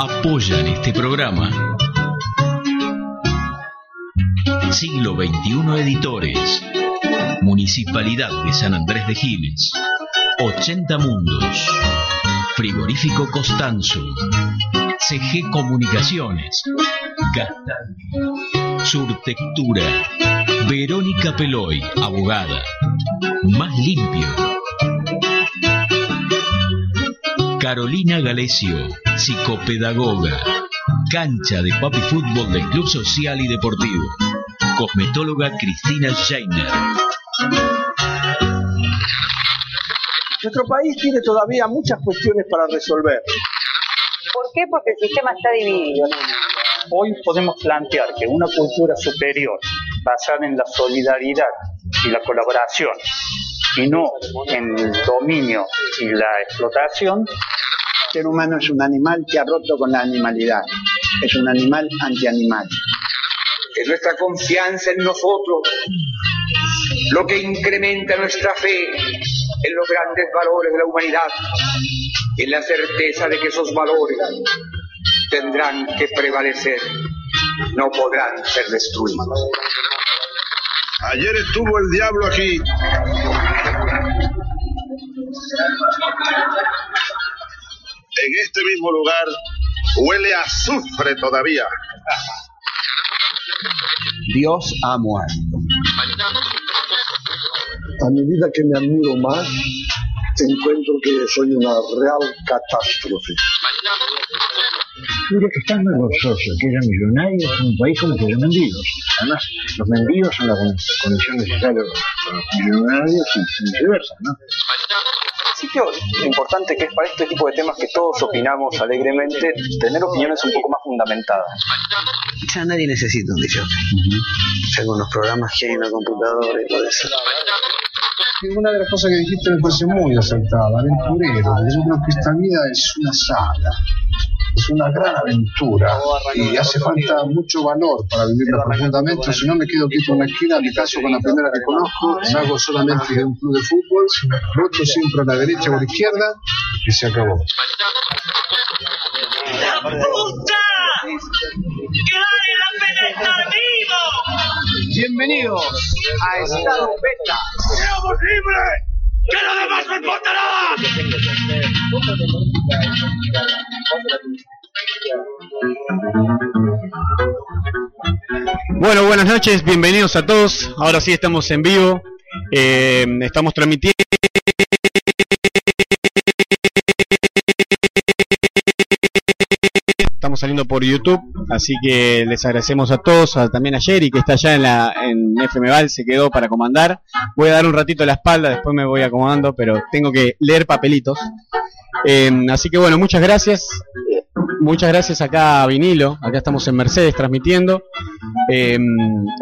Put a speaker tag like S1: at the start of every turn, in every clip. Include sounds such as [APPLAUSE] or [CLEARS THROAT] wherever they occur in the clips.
S1: apoyan este programa. Siglo XXI Editores. Municipalidad de San Andrés de Giles. 80 Mundos. Frigorífico Costanzo. CG Comunicaciones. Gastal. Surtectura. Verónica Peloy, abogada. Más limpio. Carolina Galesio, psicopedagoga. Cancha de papi fútbol del Club Social y Deportivo. Cosmetóloga Cristina Scheiner.
S2: Nuestro país tiene todavía muchas cuestiones para resolver.
S3: ¿Por qué? Porque el sistema está dividido.
S4: Hoy podemos plantear que una cultura superior, basada en la solidaridad y la colaboración, y no en el dominio y la explotación,
S5: ser humano es un animal que ha roto con la animalidad. Es un animal antianimal.
S6: Es nuestra confianza en nosotros lo que incrementa nuestra fe en los grandes valores de la humanidad, en la certeza de que esos valores tendrán que prevalecer, no podrán ser destruidos.
S7: Ayer estuvo el diablo aquí. En este mismo lugar huele a azufre todavía.
S8: Dios ha muerto.
S9: A medida que me admiro más, encuentro que soy una real catástrofe.
S10: Mire que estás muy gozoso, que haya millonarios en un país como que haya mendigos. Además, los mendigos son la condición necesaria para los millonarios y viceversa, ¿no?
S11: Lo importante que es para este tipo de temas que todos opinamos alegremente, tener opiniones un poco más fundamentadas.
S8: Ya nadie necesita un DJ. Tengo unos programas que hay en la computadora y todo eso.
S12: Una de las cosas que dijiste me parece muy acertada, aventurero. Yo creo que esta vida es una saga es una gran aventura y hace falta mucho valor para vivirla profundamente. Si no, me quedo quieto en la esquina, me caso con la primera que conozco, me hago solamente de un club de fútbol, voto siempre a la derecha o a la izquierda y se acabó.
S13: ¡La puta!
S2: Bienvenidos a Estado Beta.
S13: ¡Seamos libres! ¡Que lo demás no importa nada!
S14: Bueno, buenas noches, bienvenidos a todos. Ahora sí estamos en vivo. Eh, estamos transmitiendo. Estamos saliendo por YouTube, así que les agradecemos a todos, también a Jerry que está allá en, la, en FMVAL, se quedó para comandar. Voy a dar un ratito la espalda, después me voy acomodando, pero tengo que leer papelitos. Eh, así que bueno, muchas gracias. Muchas gracias acá a Vinilo, acá estamos en Mercedes transmitiendo. Eh,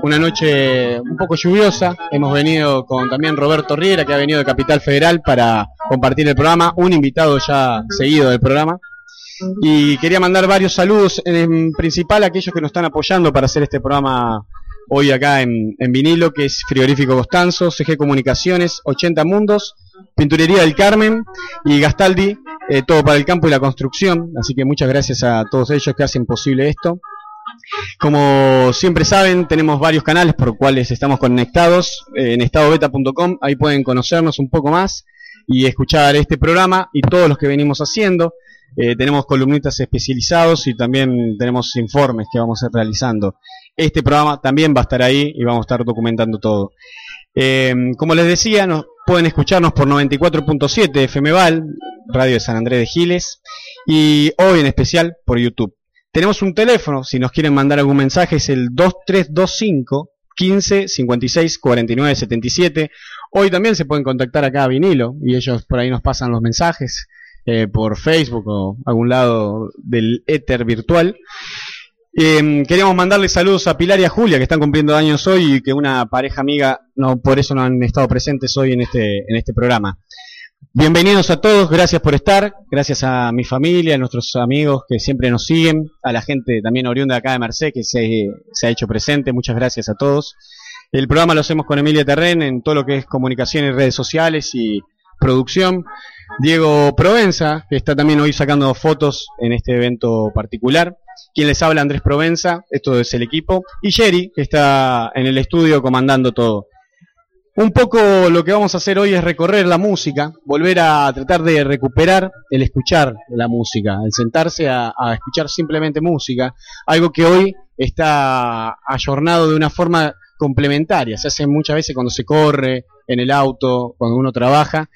S14: una noche un poco lluviosa, hemos venido con también Roberto Riera, que ha venido de Capital Federal para compartir el programa, un invitado ya seguido del programa. Y quería mandar varios saludos, en principal a aquellos que nos están apoyando para hacer este programa hoy acá en, en vinilo, que es Frigorífico Costanzo, CG Comunicaciones, 80 Mundos, Pinturería del Carmen y Gastaldi, eh, todo para el campo y la construcción. Así que muchas gracias a todos ellos que hacen posible esto. Como siempre saben, tenemos varios canales por los cuales estamos conectados eh, en estadobeta.com. Ahí pueden conocernos un poco más y escuchar este programa y todos los que venimos haciendo. Eh, tenemos columnistas especializados y también tenemos informes que vamos a ir realizando. Este programa también va a estar ahí y vamos a estar documentando todo. Eh, como les decía, nos, pueden escucharnos por 94.7 FMVAL, Radio de San Andrés de Giles, y hoy en especial por YouTube. Tenemos un teléfono, si nos quieren mandar algún mensaje, es el 2325 15 56 49 77. Hoy también se pueden contactar acá a Vinilo y ellos por ahí nos pasan los mensajes eh, por Facebook o algún lado del éter virtual. Eh, queríamos mandarle saludos a Pilar y a Julia que están cumpliendo años hoy y que una pareja amiga no por eso no han estado presentes hoy en este en este programa. Bienvenidos a todos, gracias por estar, gracias a mi familia, a nuestros amigos que siempre nos siguen, a la gente también oriunda acá de Merced que se, se ha hecho presente, muchas gracias a todos. El programa lo hacemos con Emilia Terren en todo lo que es comunicación y redes sociales y producción. Diego Provenza, que está también hoy sacando fotos en este evento particular. Quien les habla, Andrés Provenza, esto es el equipo. Y Jerry, que está en el estudio comandando todo. Un poco lo que vamos a hacer hoy es recorrer la música, volver a tratar de recuperar el escuchar la música, el sentarse a, escuchar simplemente música, algo que hoy está ayornado de una forma complementaria, se hace muchas veces cuando se corre, en el auto, cuando uno trabaja,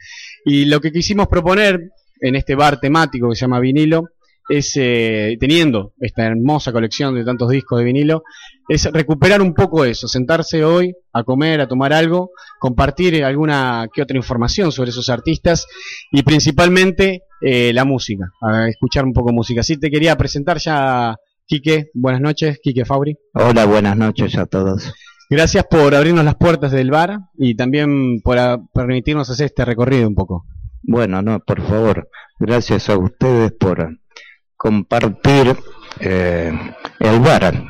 S14: y lo que quisimos proponer en este bar temático que se llama vinilo, es, eh, teniendo esta hermosa colección de tantos discos de vinilo, es recuperar un poco eso, sentarse hoy a comer, a tomar algo, compartir alguna que otra información sobre esos artistas y principalmente eh, la música, a escuchar un poco música. Así te quería presentar ya, Quique, buenas noches, Quique Fauri.
S15: Hola, buenas noches a todos.
S14: Gracias por abrirnos las puertas del bar y también por permitirnos hacer este recorrido un poco.
S15: Bueno, no, por favor, gracias a ustedes por compartir eh, el bar.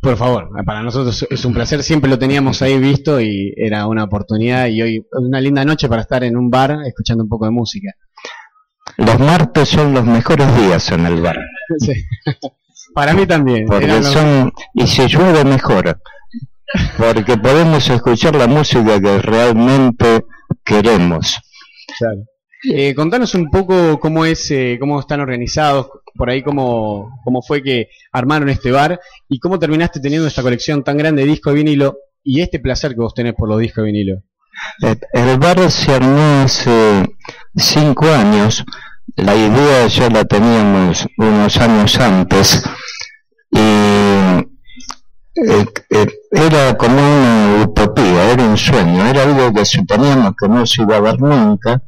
S14: Por favor, para nosotros es un placer, siempre lo teníamos ahí visto y era una oportunidad y hoy una linda noche para estar en un bar escuchando un poco de música.
S15: Los martes son los mejores días en el bar, [LAUGHS]
S14: Sí. Para mí también.
S15: porque son, y si llueve mejor, porque podemos escuchar la música que realmente queremos.
S14: Claro. Eh, contanos un poco cómo es, eh, cómo están organizados, por ahí cómo, cómo fue que armaron este bar y cómo terminaste teniendo esta colección tan grande de discos de vinilo y este placer que vos tenés por los discos de vinilo.
S15: Eh, El bar se armó hace cinco años. La idea ya la teníamos unos años antes. Y era como una utopía, era un sueño, era algo que suponíamos que no se iba a ver nunca,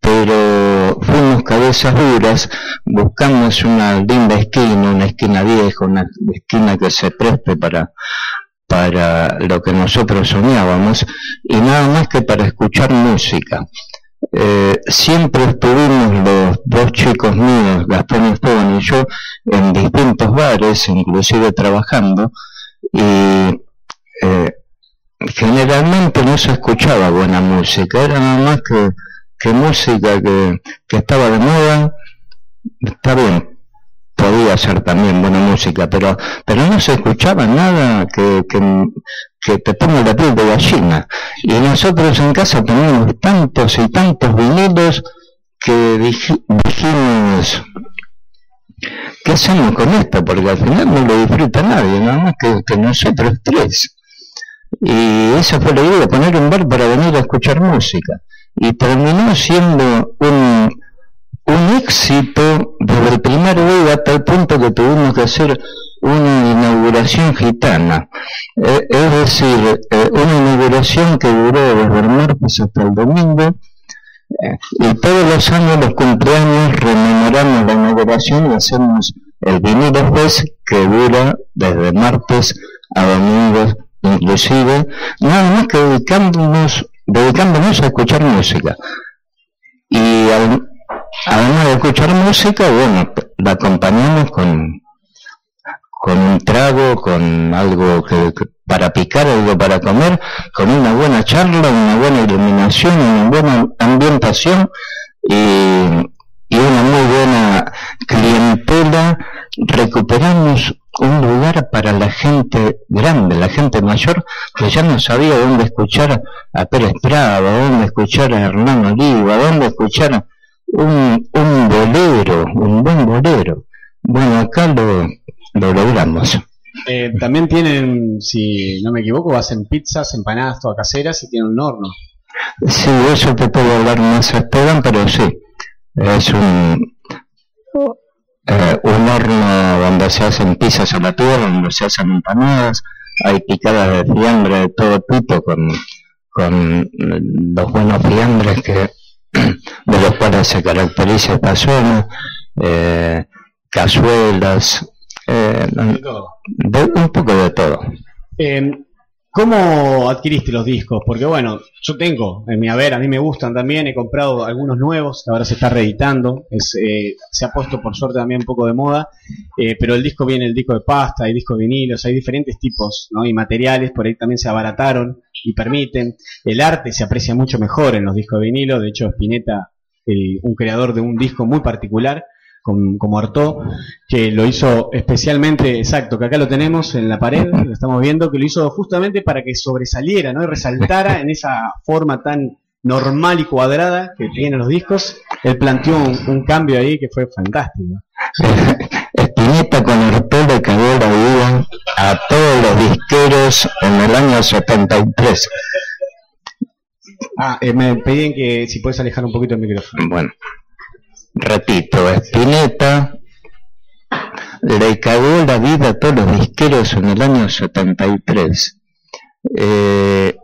S15: pero fuimos cabezas duras, buscamos una linda esquina, una esquina vieja, una esquina que se preste para para lo que nosotros soñábamos y nada más que para escuchar música. Eh, siempre estuvimos los dos chicos míos, Gastón Esteban y yo, en distintos bares, inclusive trabajando, y eh, generalmente no se escuchaba buena música, era nada más que, que música que, que estaba de moda, está bien, podía ser también buena música, pero, pero no se escuchaba nada que, que, te ponga la piel de gallina. Y nosotros en casa teníamos tantos y tantos vinilos que dij- dijimos, ¿qué hacemos con esto? Porque al final no lo disfruta nadie, nada más que, nosotros tres. Y esa fue la idea, poner un bar para venir a escuchar música. Y terminó siendo un, un éxito desde el primer día hasta el punto que tuvimos que hacer una inauguración gitana. Eh, es decir, eh, una inauguración que duró desde el martes hasta el domingo. Eh, y todos los años, los cumpleaños, rememoramos la inauguración y hacemos el vinilo fest que dura desde martes a domingo inclusive, nada más que dedicándonos, dedicándonos a escuchar música. Y además de escuchar música, bueno, la acompañamos con, con un trago, con algo que- para picar, algo para comer, con una buena charla, una buena iluminación, una buena ambientación y, una muy buena clientela. Recuperamos un lugar para la gente grande, la gente mayor, que ya no sabía dónde escuchar a Pérez Prado, dónde escuchar a Hernán Oliva, dónde escuchar un, un bolero, un buen bolero. Bueno, acá lo logramos.
S14: Eh, también tienen, si no me equivoco, hacen pizzas, empanadas todas caseras y tienen un horno.
S15: Sí, eso te puedo hablar más Esteban, pero sí, es un, eh, un horno donde se hacen pizzas a la tierra, donde se hacen empanadas, hay picadas de fiambre de todo tipo con, con eh, los buenos fiambres que, [CLEARS THROAT] de los cuales se caracteriza esta zona, eh, cazuelas, eh, de- un poco de todo.
S14: Eh, ¿Cómo adquiriste los discos? Porque bueno, yo tengo en mi haber, a mí me gustan también, he comprado algunos nuevos, ahora se está reeditando, es, eh, se ha puesto por suerte también un poco de moda, eh, pero el disco viene el disco de pasta, hay disco de vinilos, hay diferentes tipos ¿no? y materiales, por ahí también se abarataron y permiten. El arte se aprecia mucho mejor en los discos de vinilo, de hecho Spinetta un creador de un disco muy particular, con- como Artaud, que lo hizo especialmente, exacto, que acá lo tenemos en la pared, lo estamos viendo, que lo hizo justamente para que sobresaliera, ¿no? Y resaltara en esa forma tan normal y cuadrada que tienen los discos. Él planteó un, un cambio ahí que fue fantástico. [LAUGHS]
S15: Spinetta con Arturo le cagó la vida a todos los disqueros en el año 73.
S14: Ah, eh, me pedían que si puedes alejar un poquito el micrófono.
S15: Bueno, repito, Spinetta le cagó la vida a todos los disqueros en el año 73. Eh,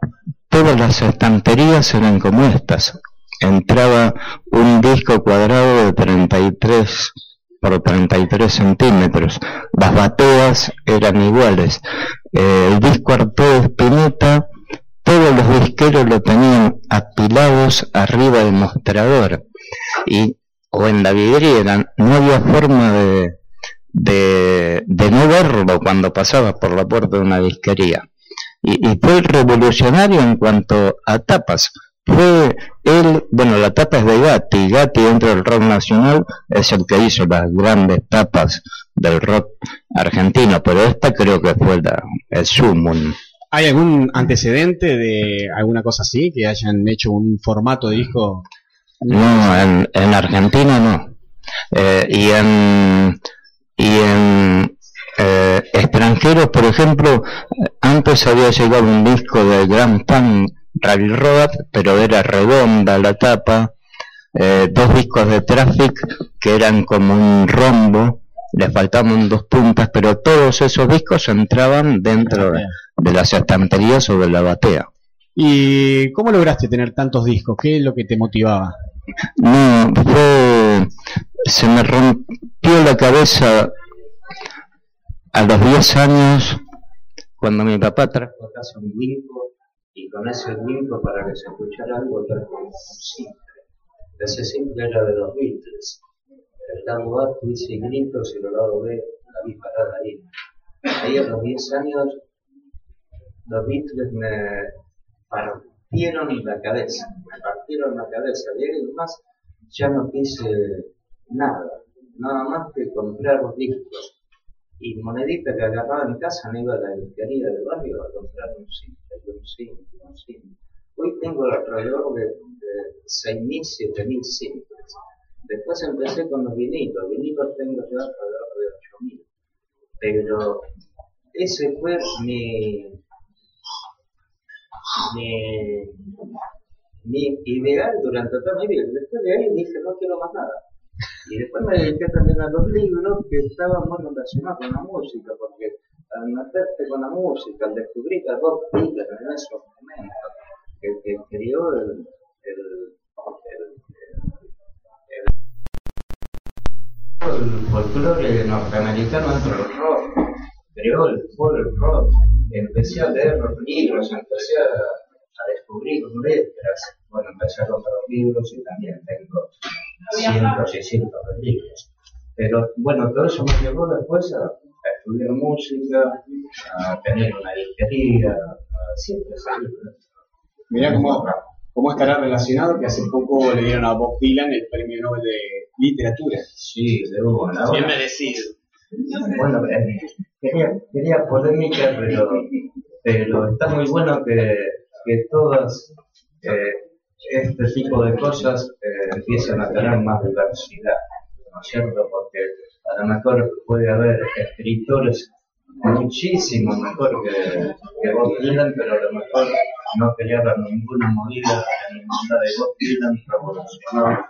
S15: todas las estanterías eran como estas. Entraba un disco cuadrado de 33 por 33 centímetros. Las bateas eran iguales. Eh, el disco Arturo de Spinetta, todos los disqueros lo tenían apilados arriba del mostrador y o en la vidriera. No había forma de, de, no verlo cuando pasaba por la puerta de una disquería. Y, y fue revolucionario en cuanto a tapas. Fue él, bueno, la tapa es de Gatti, Gatti dentro del rock nacional es el que hizo las grandes tapas del rock argentino, pero esta creo que fue la, el sumum.
S14: ¿Hay algún antecedente de alguna cosa así? Que hayan hecho un formato de disco.
S15: No, en, en Argentina no. Eh, y en, y en eh, extranjeros, por ejemplo, antes había llegado un disco de Grand Pan Railroad, pero era redonda la tapa, eh, dos discos de Traffic que eran como un rombo, le faltaban dos puntas, pero todos esos discos entraban dentro de, de las estanterías o de la batea.
S14: ¿Y cómo lograste tener tantos discos? ¿Qué es lo que te motivaba?
S15: No, fue. Se me rompió la cabeza a los 10 años cuando mi papá trajo a casa un disco y con ese disco para que se escuchara algo trajo un simple. Ese simple era de los Beatles. El lado A, y Gritos, y el lado B, la vi parada ahí. Ahí a los 10 años, los Beatles me partieron la cabeza, me partieron la cabeza. De ahí más ya no quise nada, nada más que comprar discos. Y monedita que agarraba en casa me iba a la disquería del barrio a comprar un simple, un simple, un simple. Hoy tengo alrededor de, de 6.000, 7.000 simples. Después empecé con los vinilos, vinilos tengo ya alrededor de 8.000. Pero ese fue mi, mi, mi ideal durante toda mi vida. Después de ahí dije, no quiero más nada. Y después me dediqué también a los libros que estaban muy relacionados con la música, porque al meterte con la música, al descubrir a Bob Dylan en esos momentos, que, que crió el, el, el, el, el folclore norteamericano dentro del creó el rock, empecé a leer los libros, empecé a, a descubrir letras, bueno, empecé a comprar libros y también tengo cientos y cientos de libros. Pero bueno, todo eso me llevó después a, a estudiar música, a tener una disquería, a siempre salir.
S14: Mirá cómo, cómo estará relacionado que hace poco le dieron a Bob Dylan el premio Nobel de Literatura.
S15: Sí, de una.
S14: Bien merecido.
S15: Bueno, eh, quería, quería polémica, pero, pero está muy bueno que, que todas eh, este tipo de cosas eh, empiezan a tener más diversidad, ¿no es cierto? Porque a lo mejor puede haber escritores muchísimo mejor que, que Bob Dylan, pero a lo mejor no crearon ninguna movida en el de Bob Dylan, revolucionó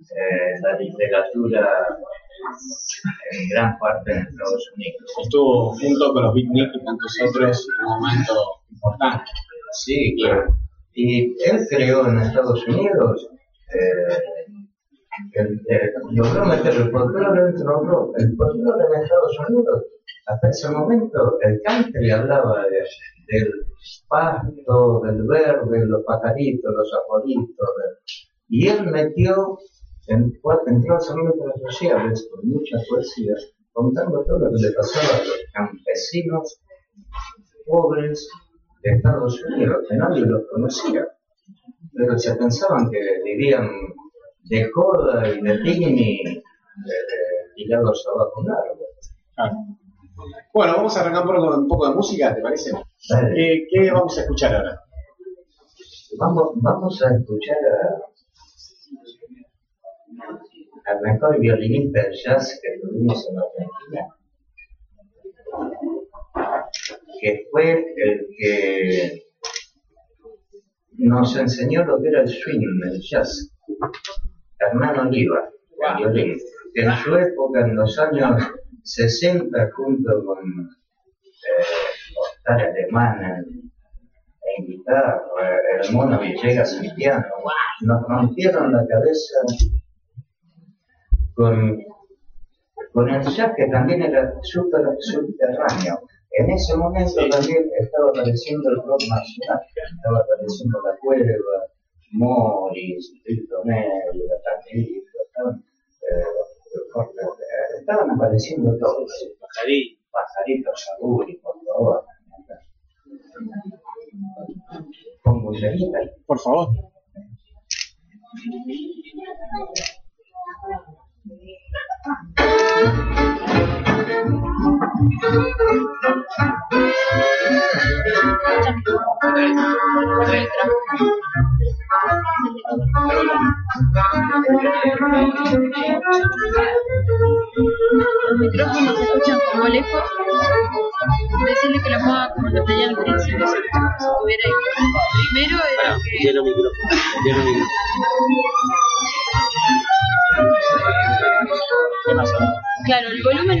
S15: eh, la literatura en gran parte en Estados Unidos.
S14: Estuvo junto con los Big Nick y tantos otros en un momento importante.
S15: Sí, claro. Y él creó en Estados Unidos, eh, el, eh, logró meter el folclore rock. El folclore en Estados Unidos, hasta ese momento, el country hablaba de, del pasto, del verde, los pajaritos, los arbolitos. de- y él metió, en, entró a hacer letras sociales con mucha poesía, contando todo lo que le pasaba a los campesinos pobres de Estados Unidos, que nadie los conocía, pero se pensaban que vivían de joda y de picnic eh, tirados abajo un árbol.
S14: Ah. Bueno, vamos a arrancar por un poco de música, ¿te parece? ¿Qué, qué vamos a escuchar ahora?
S15: Vamos, vamos a escuchar a, al mejor violinista de jazz que tuvimos en Argentina, que fue el que nos enseñó lo que era el swing, el jazz, Hernán Oliva, el violín, en su época, en los años 60, junto con eh, en, en guitarra, el mono Villegas en piano, nos rompieron la cabeza con, con el jazz que también era súper subterráneo. En ese momento también estaba apareciendo el rock nacional, estaba apareciendo La Cueva, Morris, Tito Negro, Tanguito, estaban, eh, estaban apareciendo todos. Pajaritos, pajaritos, Saguri, por favor. Con musiquita.
S14: Por favor.
S16: ส Los micrófonos se escuchan como lejos. Decirle que lo ponga como lo tenía al principio, si estuviera ahí. Primero era que...
S17: Lleno micrófono, lleno micrófono.
S16: Claro, el volumen...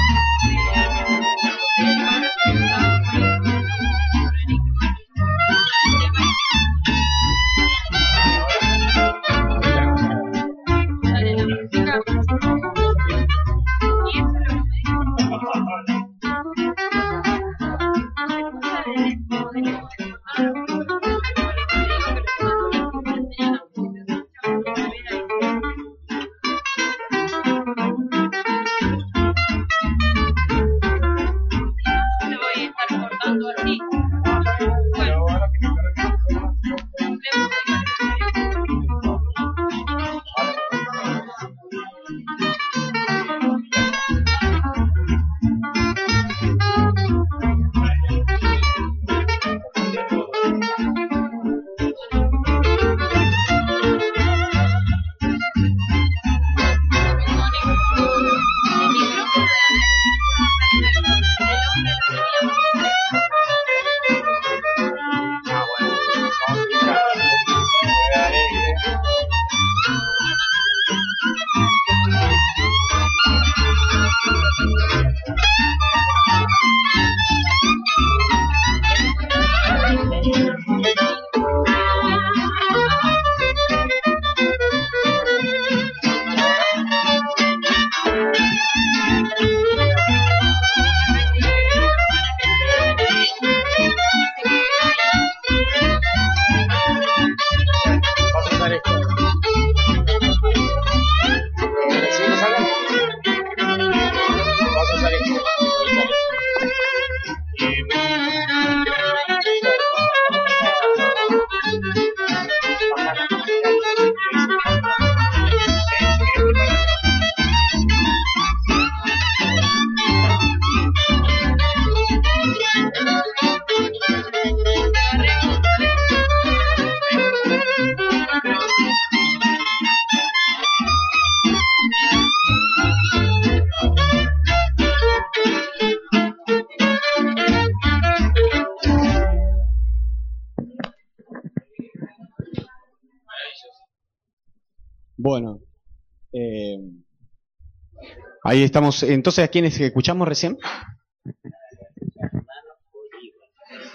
S14: ahí estamos. Entonces, ¿a quiénes escuchamos recién?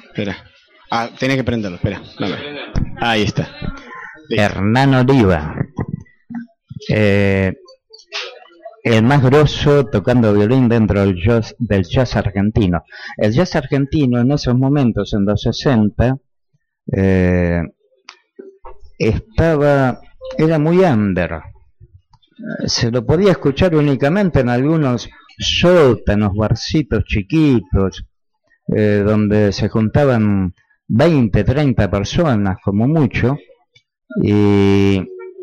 S14: Espera. Ah, tenés que prenderlo, espera. Ahí está.
S18: Hernán Oliva. Eh, el más grosso tocando violín dentro del jazz, del jazz argentino. El jazz argentino en esos momentos, en los 60, eh, estaba, era muy under. Se lo podía escuchar únicamente en algunos sótanos, barcitos chiquitos, eh, donde se juntaban
S15: 20, 30 personas como mucho, y,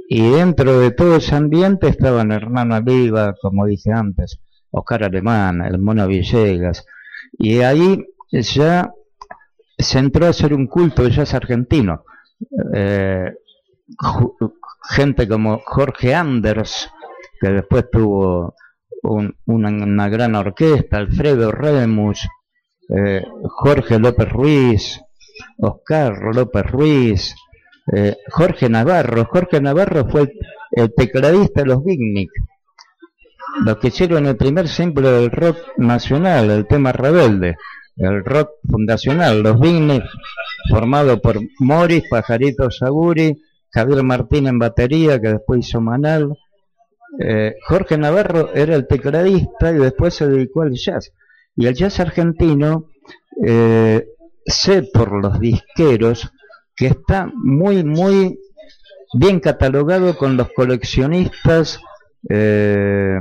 S15: dentro de todo ese ambiente estaban Hermano Oliva, como dije antes, Oscar Alemán, el Mono Villegas, y ahí ya se entró a hacer un culto de jazz argentino. Eh, gente como Jorge Anders, que después tuvo un- una, gran orquesta, Alfredo Remus, eh, Jorge López Ruiz, Oscar López Ruiz, eh, Jorge Navarro. Jorge Navarro fue el, tecladista de los Big los que hicieron el primer simple del rock nacional, el tema rebelde, el rock fundacional, los Big formado por Morris, Pajarito Saguri, Javier Martín en batería, que después hizo Manal. Eh, Jorge Navarro era el tecladista y después se dedicó al jazz. Y el jazz argentino, eh, sé por los disqueros que está muy, muy bien catalogado con los coleccionistas eh,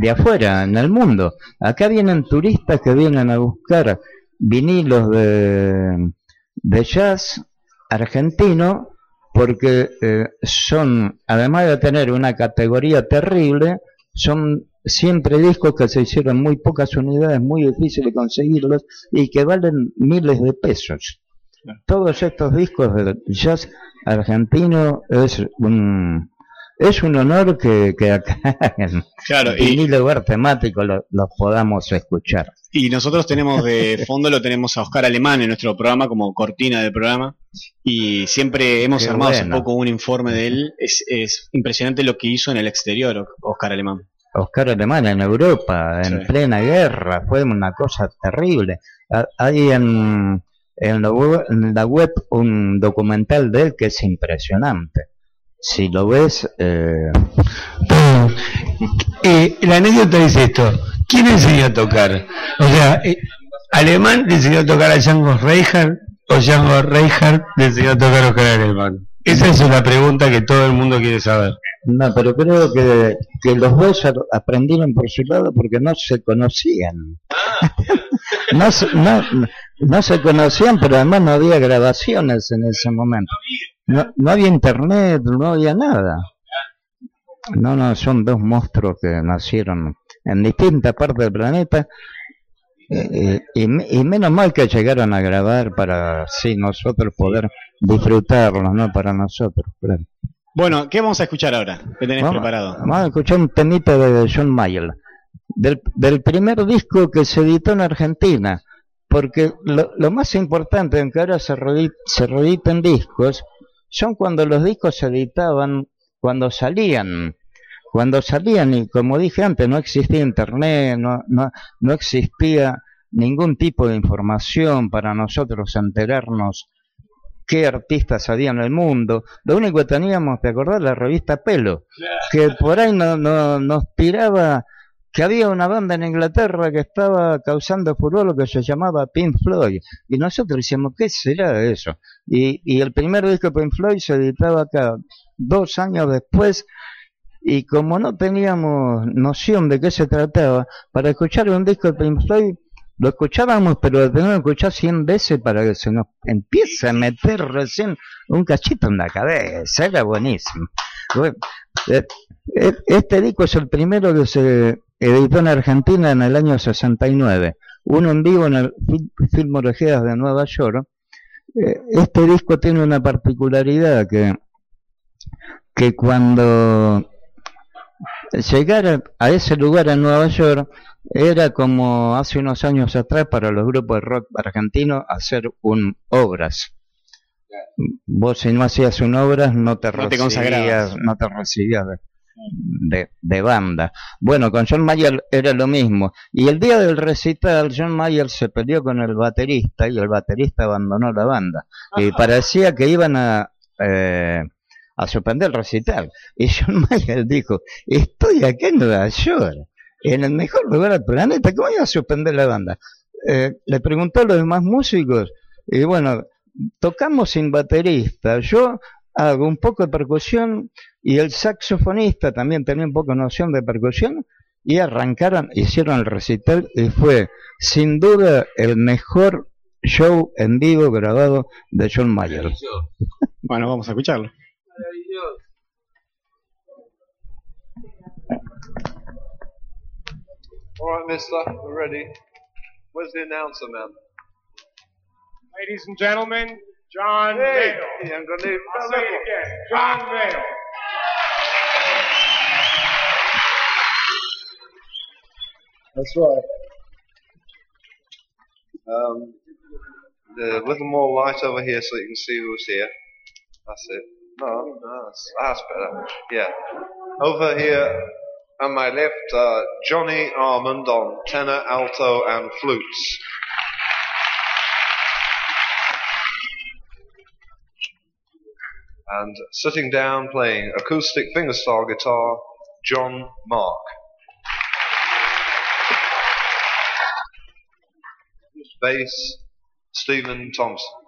S15: de afuera, en el mundo. Acá vienen turistas que vienen a buscar vinilos de, de jazz argentino porque eh, son, además de tener una categoría terrible, son siempre discos que se hicieron muy pocas unidades, muy difícil de conseguirlos y que valen miles de pesos. Todos estos discos de jazz argentino es un es un honor que, que acá [LAUGHS] en
S14: Claro, y-
S15: vinilo lugar temático lo- los podamos escuchar.
S14: Y nosotros tenemos de fondo, lo tenemos a Oscar Alemán en nuestro programa como cortina del programa. Y siempre hemos
S15: Qué
S14: armado hace
S15: bueno.
S14: poco un informe de él. Es, es impresionante lo que hizo en el exterior, Oscar Alemán.
S15: Oscar Alemán en Europa, en
S14: Sí.
S15: plena guerra, fue una cosa terrible. Ha- Hay en, en, la web, en la web un documental de él que es impresionante. Si lo ves, eh,
S19: Eh, la anécdota es esto. ¿Quién enseñó a tocar? O sea, eh, ¿Alemán le enseñó a tocar a Django Reinhardt o Django Reinhardt le enseñó a tocar a Oscar Alemán? Esa es una pregunta que todo el mundo quiere saber.
S15: no, pero creo que, que los dos aprendieron por su lado porque no se conocían. [LAUGHS] no, se, no, no se conocían, pero además no había grabaciones en ese momento. No, no había internet, no había nada. No, no, son dos monstruos que nacieron en distintas partes del planeta. eh, eh, y, y menos mal que llegaron a grabar para así nosotros poder disfrutarlos, no para nosotros. claro.
S14: Bueno, ¿qué vamos a escuchar ahora? ¿Qué tenés
S15: Vamos-
S14: preparado?
S15: Vamos a escuchar un temita de John Mayer, del, del primer disco que se editó en Argentina, porque lo, lo más importante, aunque ahora se, reedi- se reediten discos, son cuando los discos se editaban, cuando salían, cuando salían, y como dije antes, no existía internet, no, no, no existía ningún tipo de información para nosotros enterarnos qué artistas había en el mundo. Lo único que teníamos, ¿te acordás? La revista Pelo, que por ahí no, no, nos tiraba que había una banda en Inglaterra que estaba causando furor, lo que se llamaba Pink Floyd. Y nosotros decíamos, ¿qué será eso? Y, y el primer disco de Pink Floyd se editaba acá dos años después. Y como no teníamos noción de qué se trataba, para escuchar un disco de Pink Floyd lo escuchábamos, pero lo teníamos que escuchar 100 veces para que se nos empiece a meter recién un cachito en la cabeza. Era buenísimo. Eh, eh, este disco es el primero que se editó en Argentina en el año 69. Uno en vivo en el Fil- Film Orejeras de Nueva York. Eh, Este disco tiene una particularidad que, que cuando llegar a ese lugar en Nueva York era como hace unos años atrás para los grupos de rock argentinos hacer un obras. Vos si no hacías un obras no te
S14: No te
S15: recibías,
S14: consagrabas.
S15: no te recibías de, de, banda. Bueno, con John Mayer era lo mismo. Y el día del recital, John Mayer se peleó con el baterista y el baterista abandonó la banda. Y parecía que iban a, eh, a suspender el recital. Y John [LAUGHS] Mayer dijo, estoy aquí en Nueva York, en el mejor lugar del planeta, ¿cómo iba a suspender la banda? Eh, le preguntó a los demás músicos, y bueno, tocamos sin baterista, yo hago un poco de percusión y el saxofonista también tenía un poco de noción de percusión y arrancaron, hicieron el recital y fue sin duda el mejor
S20: show en vivo grabado de John Mayer.
S14: Bueno, vamos a escucharlo.
S21: All right, mister, we're ready. Where's the announcer, man?
S22: Ladies and gentlemen, John
S21: Hey,
S22: Mayo.
S21: I'm gonna.
S22: I'll say it again. John Mayo.
S21: That's right. Um, a little more light over here so you can see who's here. That's it. No, no, that's, that's better. Yeah. Over here on my left, uh, Johnny Armand on tenor, alto, and flutes. And sitting down playing acoustic fingerstyle guitar, John Mark. Bass, Stephen Thompson.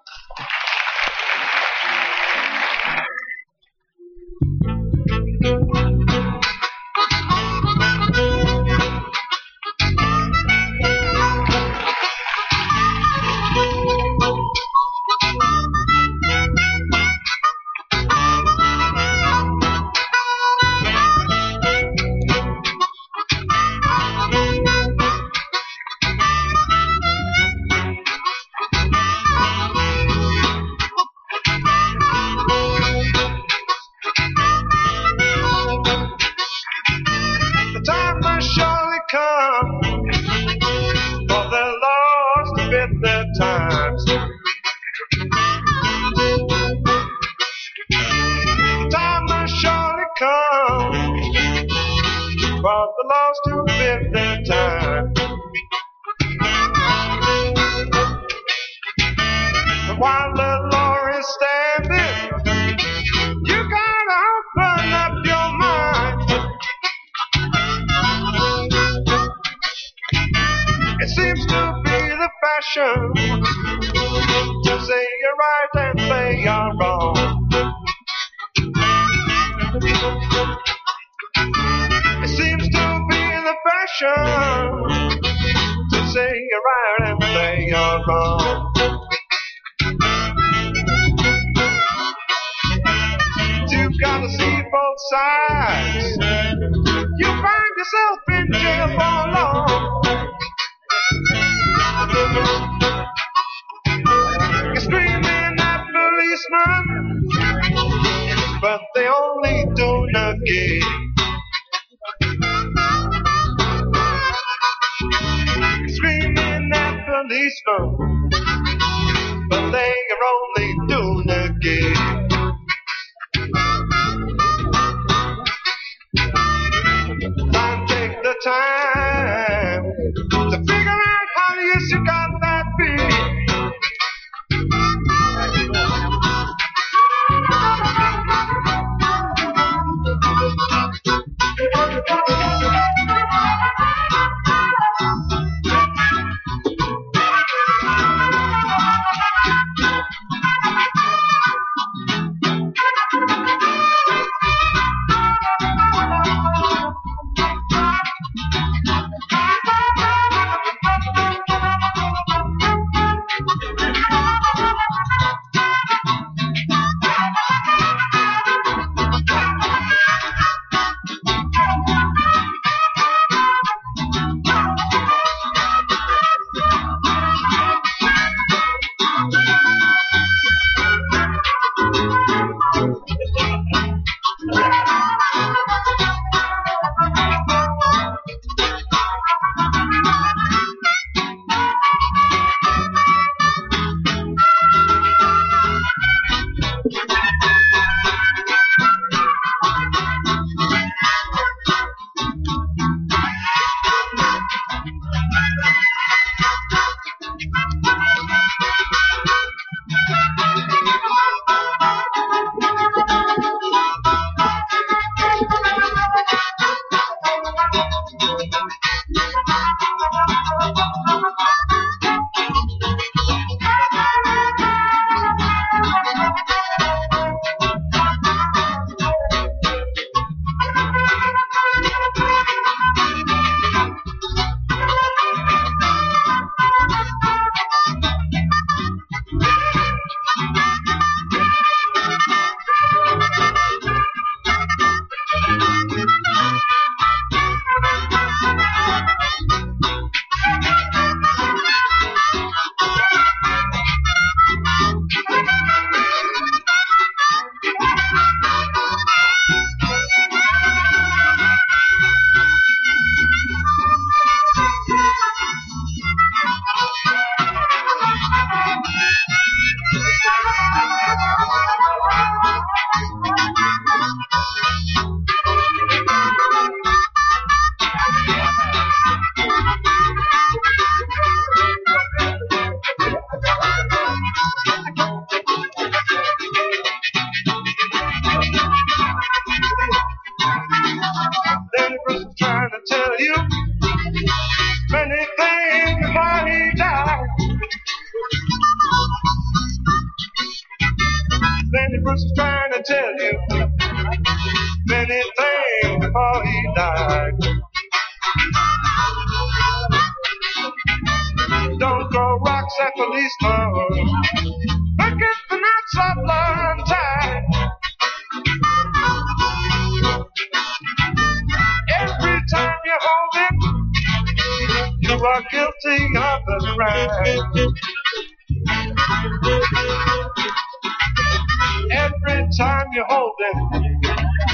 S21: Time you hold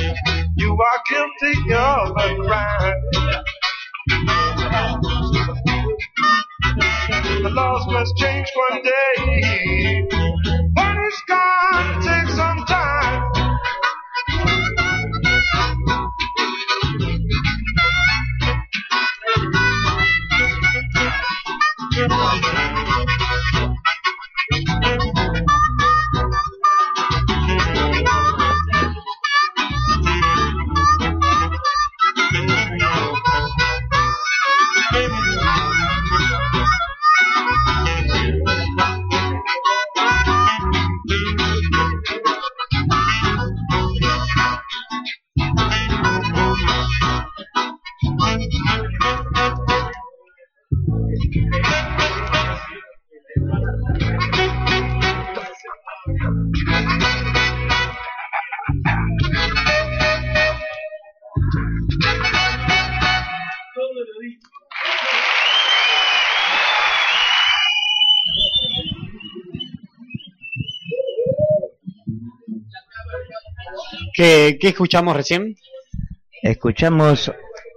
S21: it, you are guilty of a crime. The laws must change one day,
S14: ¿Qué, qué escuchamos recién?
S15: Escuchamos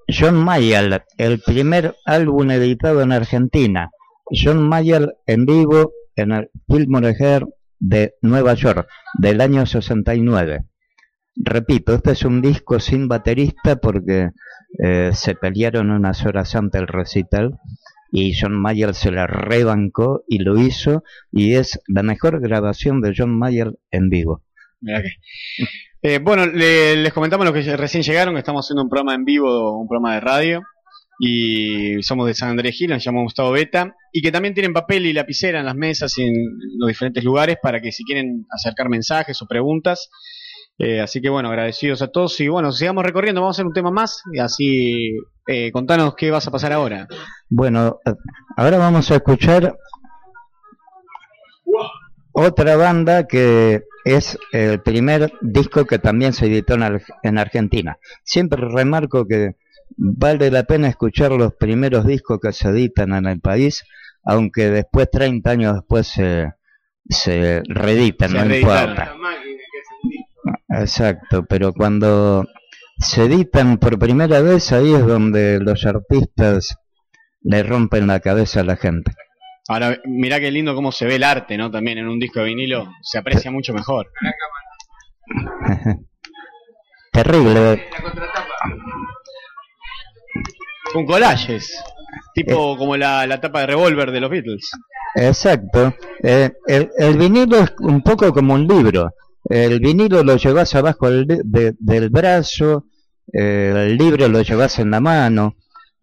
S15: John Mayer, el primer álbum editado en Argentina. John Mayer en vivo en el Fillmore de Nueva York, del año 69. Repito, este es un disco sin baterista porque eh, se pelearon unas horas antes del recital y John Mayer se la rebancó y lo hizo y es la mejor grabación de John Mayer en vivo.
S14: Que- Eh, bueno, le- les comentamos los que recién llegaron, estamos haciendo un programa en vivo, un programa de radio, y somos de San Andrés Gil, nos llamamos Gustavo Beta, y que también tienen papel y lapicera en las mesas y en los diferentes lugares para que si quieren acercar mensajes o preguntas. Eh, así que bueno, agradecidos a todos y bueno, sigamos recorriendo, vamos a hacer un tema más, y así eh, contanos qué vas a pasar ahora.
S15: Bueno, ahora vamos a escuchar otra banda que es el primer disco que también se editó en, Ar- en Argentina. Siempre remarco que vale la pena escuchar los primeros discos que se editan en el país, aunque después, 30 años después, se, se reeditan,
S14: Se
S15: no importa. Exacto, pero cuando se editan por primera vez, ahí es donde los artistas le rompen la cabeza a la gente.
S14: Ahora, mirá qué lindo cómo se ve el arte, ¿no? También en un disco de vinilo se aprecia mucho mejor. [LAUGHS]
S15: Terrible.
S14: Con collages, tipo como la, la tapa de revólver de los Beatles.
S15: Exacto. Eh, el, el vinilo es un poco como un libro. El vinilo lo llevas abajo del, de- del brazo, eh, el libro lo llevas en la mano.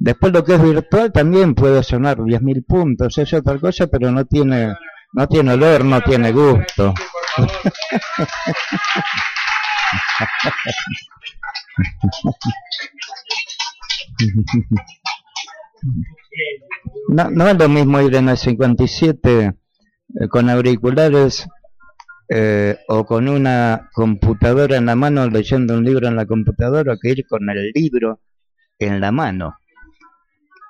S15: Después lo que es virtual también puede sonar 10.000 puntos, es otra cosa, pero no tiene, no tiene olor, no tiene gusto. No, no es lo mismo ir en el 57 eh, con auriculares eh, o con una computadora en la mano leyendo un libro en la computadora que ir con el libro en la mano.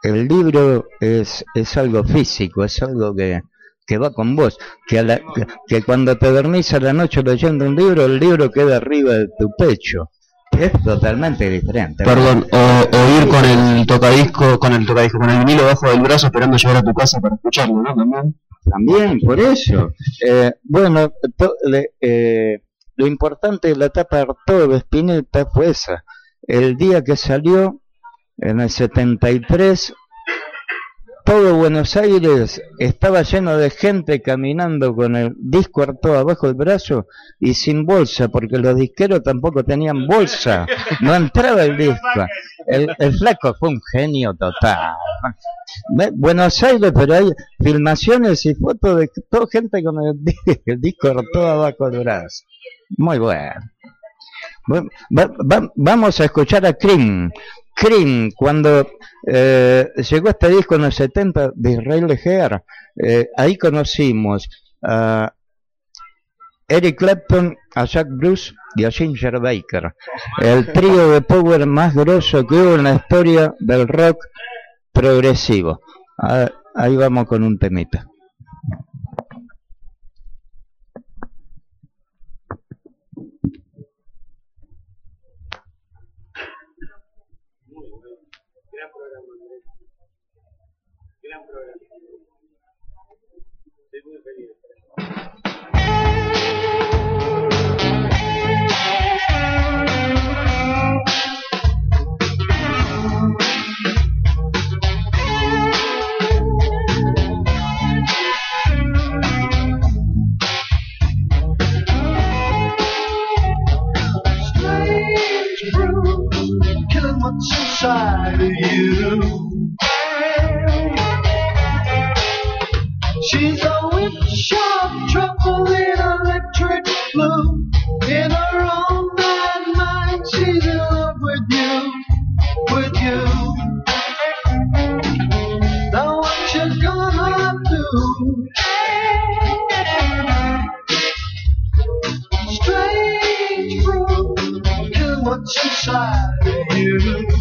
S15: El libro es, es algo físico, es algo que, que va con vos. Que, a la- que, que cuando te dormís a la noche leyendo un libro, el libro queda arriba de tu pecho. Es totalmente diferente.
S23: Perdón, o, o ir con el tocadisco, con el tocadisco, con el vinilo bajo del brazo esperando llegar a tu casa para escucharlo, ¿no? También.
S15: También, por eso. Eh, bueno, to- le- eh, lo importante de la etapa de Arturo de Spinetta fue esa. El día que salió, en el 73, todo Buenos Aires estaba lleno de gente caminando con el disco Artaud abajo del brazo y sin bolsa, porque los disqueros tampoco tenían bolsa. No entraba el disco. El, flaco fue un genio total. Buenos Aires, pero hay filmaciones y fotos de toda gente con el, di- el disco Artaud abajo del brazo. Muy bueno. Va- va- vamos a escuchar a Cream. Cream, cuando eh, llegó este disco en el 70 de Israel Leger, eh, ahí conocimos a Eric Clapton, a Jack Bruce y a Ginger Baker. El trío de power más grosso que hubo en la historia del rock progresivo. Ah, ahí vamos con un temita.
S20: What's inside of you. She's a witch of trouble in electric blue. In her own mad mind, she's in love with you, with you. Now what you gonna do? Strange brew, killing what's inside of you.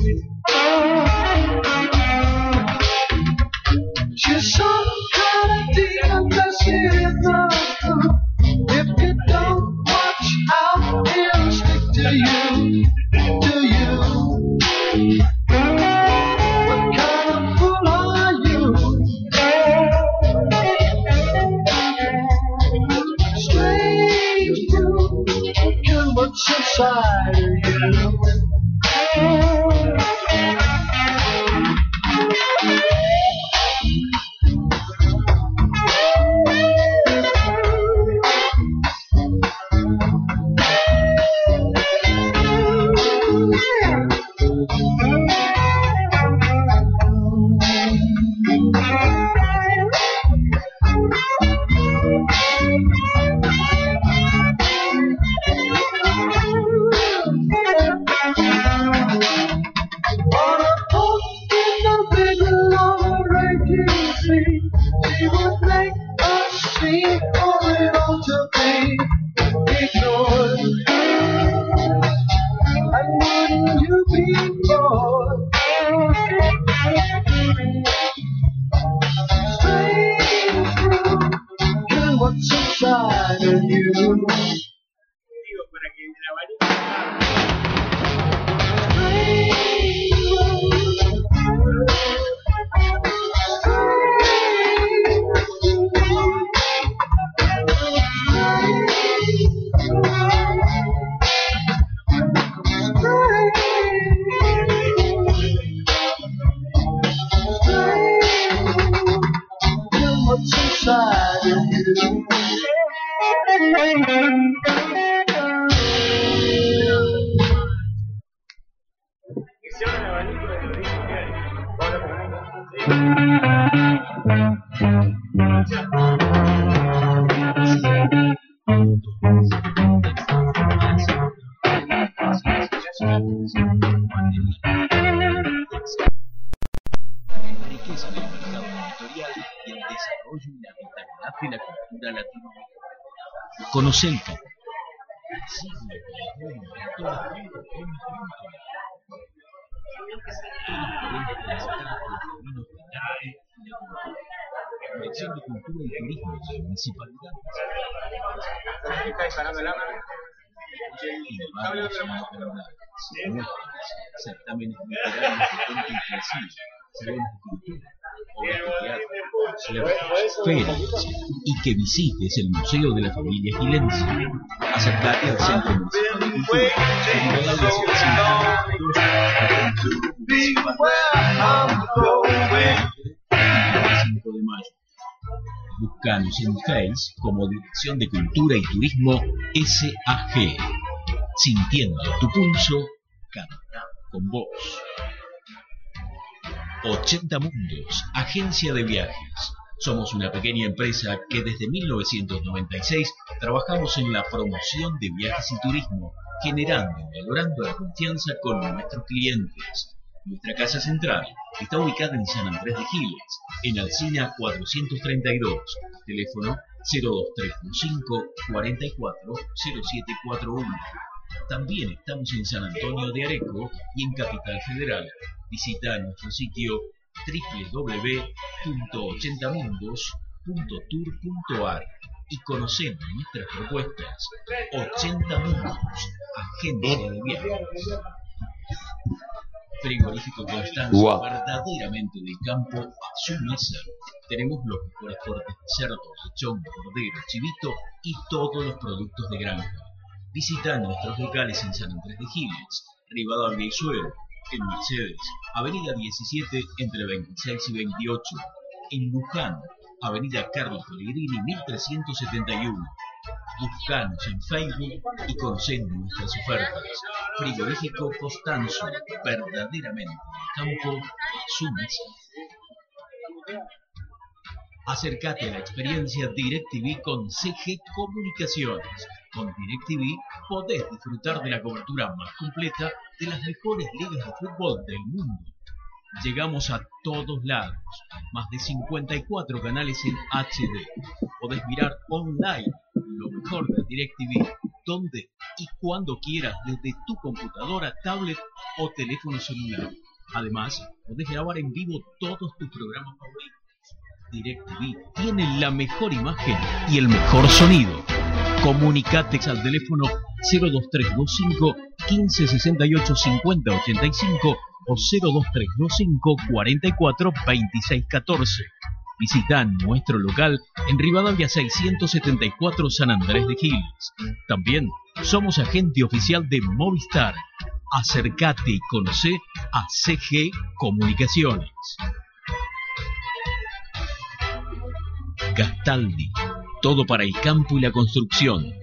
S24: Conocelco. Dirección de Cultura y Turismo de la Municipalidad. Certámenes literarios de cultura, ferias, y que visites el Museo de la Familia Gilense. Acércate al Centro Municipal de Cultura, de 5 de mayo. Búscanos en Face como Dirección de Cultura y Turismo SAG. Sintiendo tu pulso, canta con vos. 80 Mundos, agencia de viajes. Somos una pequeña empresa que desde 1996 trabajamos en la promoción de viajes y turismo generando y valorando la confianza con nuestros clientes. Nuestra casa central está ubicada en San Andrés de Giles, en Alcina 432, teléfono 02325 44 0741. También estamos en San Antonio de Areco y en Capital Federal. Visita nuestro sitio www.80mundos.tour.ar y conocemos nuestras propuestas. 80 Mundos, agencia de viajes. Frigorífico Constanzo,
S25: Guau.
S24: verdaderamente del campo a su mesa. Tenemos los mejores cortes de cerdo, lechón, cordero, chivito y todos los productos de granja. Visita nuestros locales en San Andrés de Giles, Rivadavia y Suero, en Mercedes, Avenida 17 entre 26 y 28, en Luján, Avenida Carlos Pellegrini 1371. Buscanos en Facebook y conocen nuestras ofertas. Frigorífico Costanzo, verdaderamente el campo su mesa. Acércate a la experiencia DirecTV con CG Comunicaciones. Con DirecTV podés disfrutar de la cobertura más completa de las mejores ligas de fútbol del mundo. Llegamos a todos lados, más de 54 canales en HD. Podés mirar online lo mejor de DirecTV, donde y cuando quieras desde tu computadora, tablet o teléfono celular. Además, podés grabar en vivo todos tus programas favoritos. DirecTV tiene la mejor imagen y el mejor sonido. Comunicate al teléfono 02325 1568 5085 o 02325 44 26 14. Visita nuestro local en Rivadavia 674 San Andrés de Giles. También somos agente oficial de Movistar. Acércate y conoce a CG Comunicaciones. Gastaldi, todo para el campo y la construcción.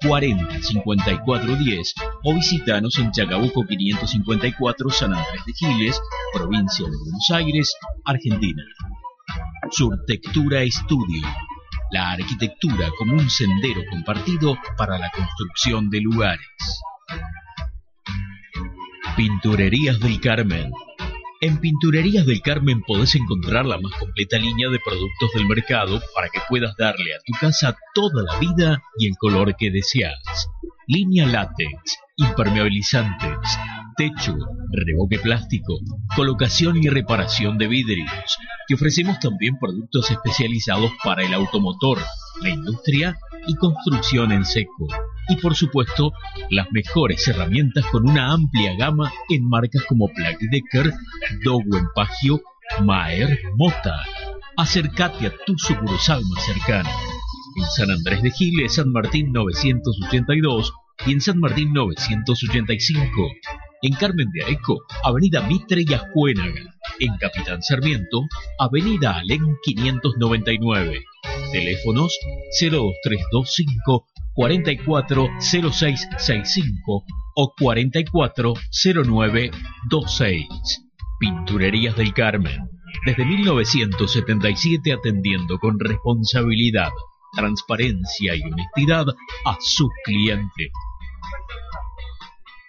S24: 40 54 10 o visitanos en Chacabuco 554 San Andrés de Giles, provincia de Buenos Aires, Argentina. Surtectura Estudio. La arquitectura como un sendero compartido para la construcción de lugares. Pinturerías del Carmen. En Pinturerías del Carmen podés encontrar la más completa línea de productos del mercado para que puedas darle a tu casa toda la vida y el color que deseas. Línea látex, impermeabilizantes, techo, revoque plástico, colocación y reparación de vidrios. Te ofrecemos también productos especializados para el automotor, la industria y construcción en seco. Y por supuesto, las mejores herramientas con una amplia gama en marcas como Black Decker, Dogo Empagio, Maer, Mota. Acércate a tu sucursal más cercana. En San Andrés de Giles, San Martín 982 y en San Martín 985. En Carmen de Aeco, Avenida Mitre y Ajuénaga. En Capitán Sarmiento, Avenida Alén 599. Teléfonos 02325 440665 o 440926. Pinturerías del Carmen. Desde 1977 atendiendo con responsabilidad, transparencia y honestidad a sus clientes.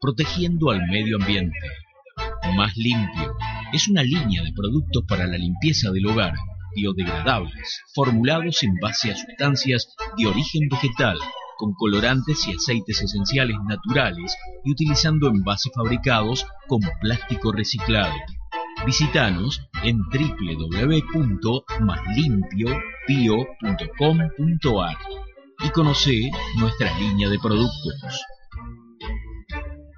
S24: protegiendo al medio ambiente. Más limpio es una línea de productos para la limpieza del hogar, biodegradables, formulados en base a sustancias de origen vegetal, con colorantes y aceites esenciales naturales y utilizando envases fabricados con plástico reciclado. Visítanos en www.maslimpiobio.com.ar y conoce nuestra línea de productos.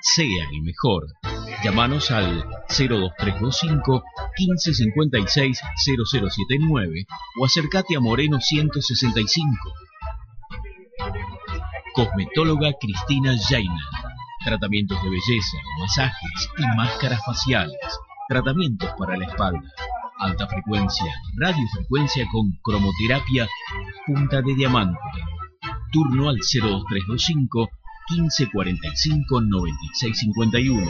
S24: sea el mejor. Llámanos al 02325 1556 0079 o acércate a Moreno 165. Cosmetóloga Cristina Jaina. Tratamientos de belleza, masajes y máscaras faciales. Tratamientos para la espalda. Alta frecuencia, radiofrecuencia con cromoterapia, punta de diamante. Turno al 02325 1545 9651.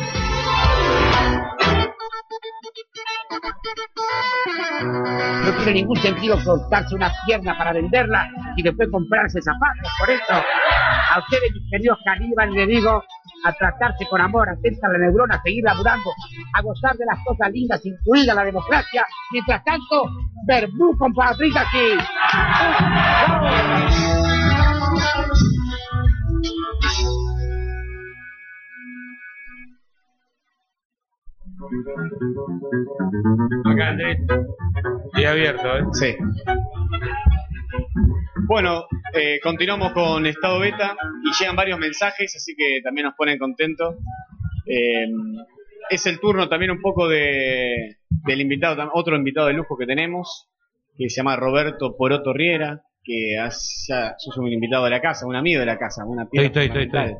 S25: No tiene ningún sentido cortarse una pierna para venderla y después comprarse zapatos. Por eso, a ustedes, mis queridos caníbales, les digo a tratarse con amor, atenta a la neurona, a seguir laburando, a gozar de las cosas lindas, incluida la democracia. Mientras tanto, verbú con patritas aquí.
S14: Acá, Andrés. Y abierto, ¿eh? Sí. Bueno, eh, continuamos con estado beta y llegan varios mensajes, así que también nos ponen contentos. Eh, es el turno también un poco de, del invitado, otro invitado de lujo que tenemos, que se llama Roberto Poroto Riera, que sos un invitado de la casa, un amigo de la casa, una pieza
S17: Estoy, estoy, estoy.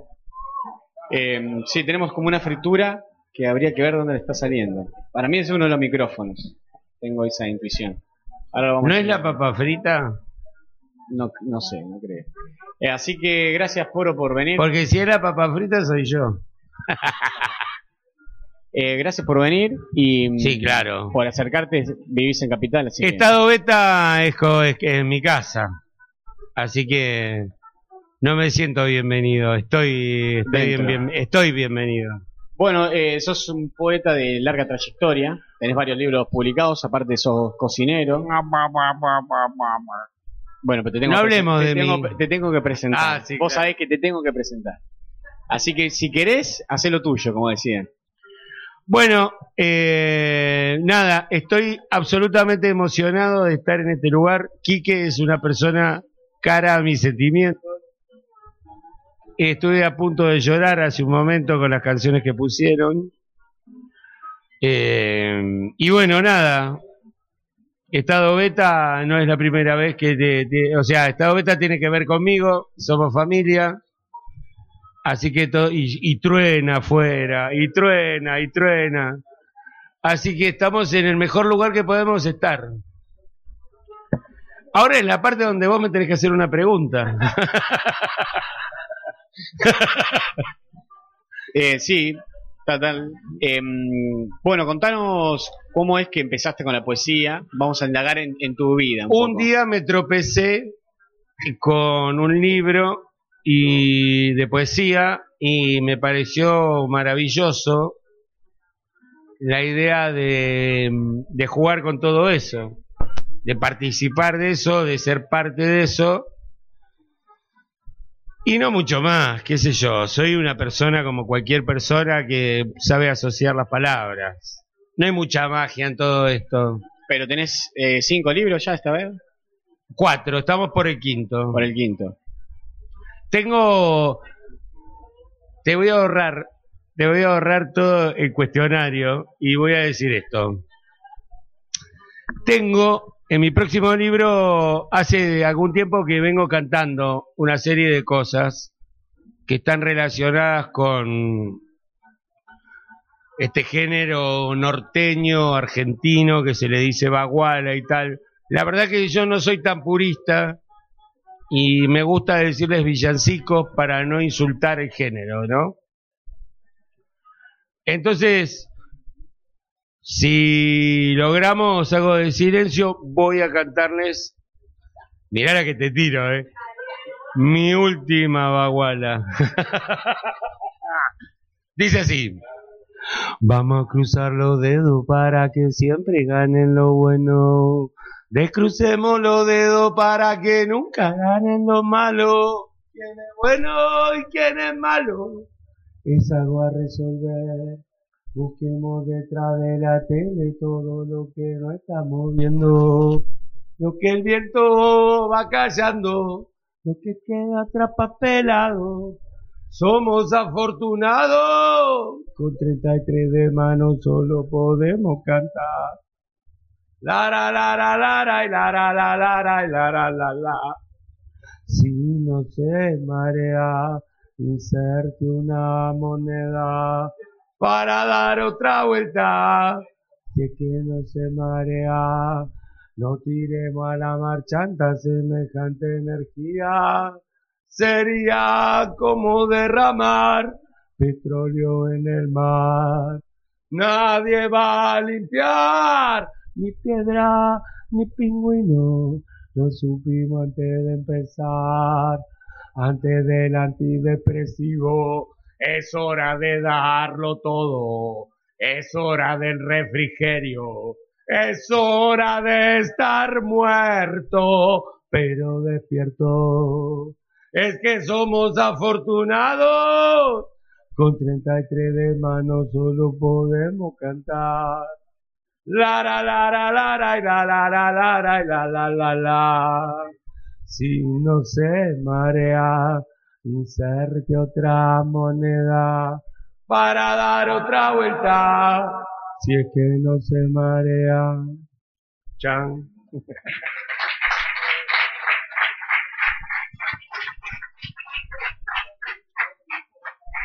S14: Eh, sí, tenemos como una fritura que habría que ver dónde le está saliendo. Para mí es uno de los micrófonos. Tengo esa intuición. Ahora vamos
S17: ¿No es la papa frita?
S14: No, no sé, no creo. Eh, así que gracias, Poro, por venir.
S17: Porque si es la papa frita soy yo. [LAUGHS]
S14: Eh, gracias por venir y mm,
S17: Sí, claro.
S14: por acercarte. Vivís en Capital, así que-
S17: Estado beta es, es que es mi casa. Así que no me siento bienvenido. Estoy, estoy, bien,
S14: Dentro.
S17: bien- estoy bienvenido.
S14: Bueno, eh, sos un poeta de larga trayectoria. Tenés varios libros publicados, aparte sos cocinero. Bueno, pero te tengo,
S17: No hablemos
S14: te
S17: de
S14: tengo,
S17: mí.
S14: te tengo que presentar.
S17: Ah, sí,
S14: Vos
S17: claro.
S14: sabés que te tengo que presentar. Así que si querés, hacé lo tuyo, como decían.
S17: Bueno, eh, nada, estoy absolutamente emocionado de estar en este lugar. Quique es una persona cara a mis sentimientos. Estuve a punto de llorar hace un momento con las canciones que pusieron. Eh, y bueno, nada. Estado Beta no es la primera vez que te, o sea, Estado Beta tiene que ver conmigo, somos familia. Así que todo, y, y truena afuera, y truena, y truena. Así que estamos en el mejor lugar que podemos estar. Ahora es la parte donde vos me tenés que hacer una pregunta. [LAUGHS]
S14: Eh, sí, total. Em, bueno, contanos cómo es que empezaste con la poesía. Vamos a indagar en, en tu vida. Un,
S17: Un día me tropecé con un libro y de poesía y me pareció maravilloso la idea de, de jugar con todo eso, de participar de eso, de ser parte de eso. Y no mucho más, qué sé yo. Soy una persona como cualquier persona que sabe asociar las palabras. No hay mucha magia en todo esto.
S14: Pero tenés eh, cinco libros ya esta vez.
S17: Cuatro, estamos por el quinto.
S14: Por el quinto.
S17: Tengo. Te voy a ahorrar. Te voy a ahorrar todo el cuestionario y voy a decir esto. Tengo en mi próximo libro, hace algún tiempo que vengo cantando una serie de cosas que están relacionadas con este género norteño, argentino, que se le dice baguala y tal. La verdad que yo no soy tan purista y me gusta decirles villancicos para no insultar el género, ¿no? Entonces, si logramos algo de silencio, voy a cantarles. Mirá la que te tiro, eh. Mi última baguala. [LAUGHS] Dice así. Vamos a cruzar los dedos para que siempre ganen lo bueno. Descrucemos los dedos para que nunca ganen lo malo. ¿Quién es bueno y quién es malo? Es algo a resolver. Busquemos detrás de la tele todo lo que no estamos viendo. Lo que el viento va callando, lo que queda atrapapelado. Somos afortunados, con 33 de manos solo podemos cantar. La la la la la la la la la la la la la la la. Si no se marea, inserte una moneda para dar otra vuelta. Que no se marea, no tiremos a la marchanta semejante energía. Sería como derramar petróleo en el mar. Nadie va a limpiar ni piedra ni pingüino. Lo supimos antes de empezar, antes del antidepresivo. Es hora de darlo todo. Es hora del refrigerio. Es hora de estar muerto, pero despierto. Es que somos afortunados. Con 33 de manos solo podemos cantar. La la la la la la la la la la la la la la. Si no se marea, inserte otra moneda para dar otra vuelta. Si es que no se marea. Chan.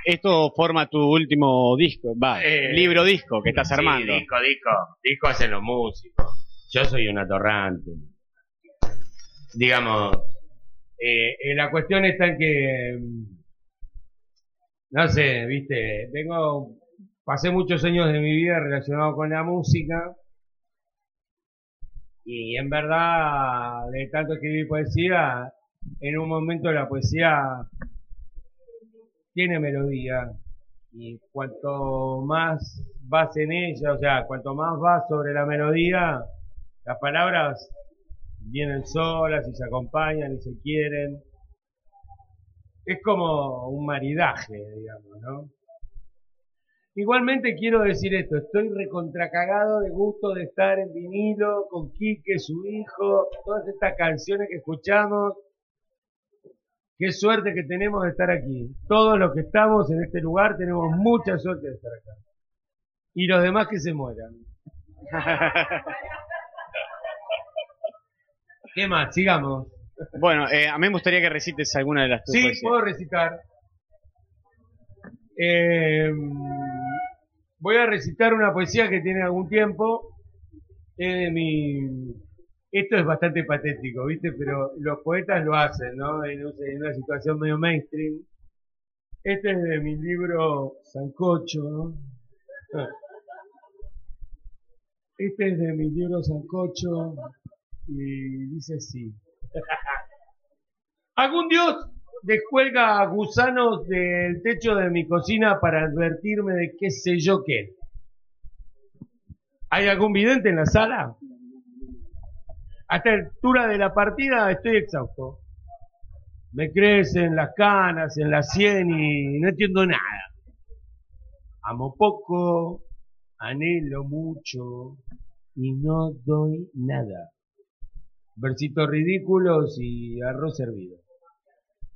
S14: Esto forma tu último disco, va,
S17: Eh,
S14: libro disco que estás
S17: sí,
S14: armando.
S17: disco, disco. Disco hacen los músicos. Yo soy un atorrante. Digamos, eh, eh, la cuestión está en que, mm, no sé, viste, vengo, pasé muchos años de mi vida relacionado con la música y en verdad, de tanto escribir poesía, en un momento la poesía tiene melodía y cuanto más vas en ella, o sea, cuanto más vas sobre la melodía, las palabras vienen solas y se acompañan y se quieren. Es como un maridaje, digamos, ¿no? Igualmente quiero decir esto, estoy recontracagado de gusto de estar en vinilo con Quique, su hijo, todas estas canciones que escuchamos. Qué suerte que tenemos de estar aquí. Todos los que estamos en este lugar tenemos mucha suerte de estar acá. Y los demás que se mueran. [LAUGHS] ¿Qué más? Sigamos.
S14: Bueno, eh, a mí me gustaría que recites alguna de las tus
S17: Sí,
S14: poesías.
S17: puedo recitar. Eh, voy a recitar una poesía que tiene algún tiempo. Es de mi... Esto es bastante patético, ¿viste? Pero los poetas lo hacen, ¿no? En, un- en una situación medio mainstream. Este es de mi libro Sancocho. ¿no? Este es de mi libro Sancocho y dice así. [LAUGHS] ¿Algún dios descuelga gusanos del techo de mi cocina para advertirme de qué sé yo qué? ¿Hay algún vidente en la sala? A esta altura de la partida estoy exhausto. Me crecen las canas en la sien y no entiendo nada. Amo poco, anhelo mucho y no doy nada. Versitos ridículos y arroz servido.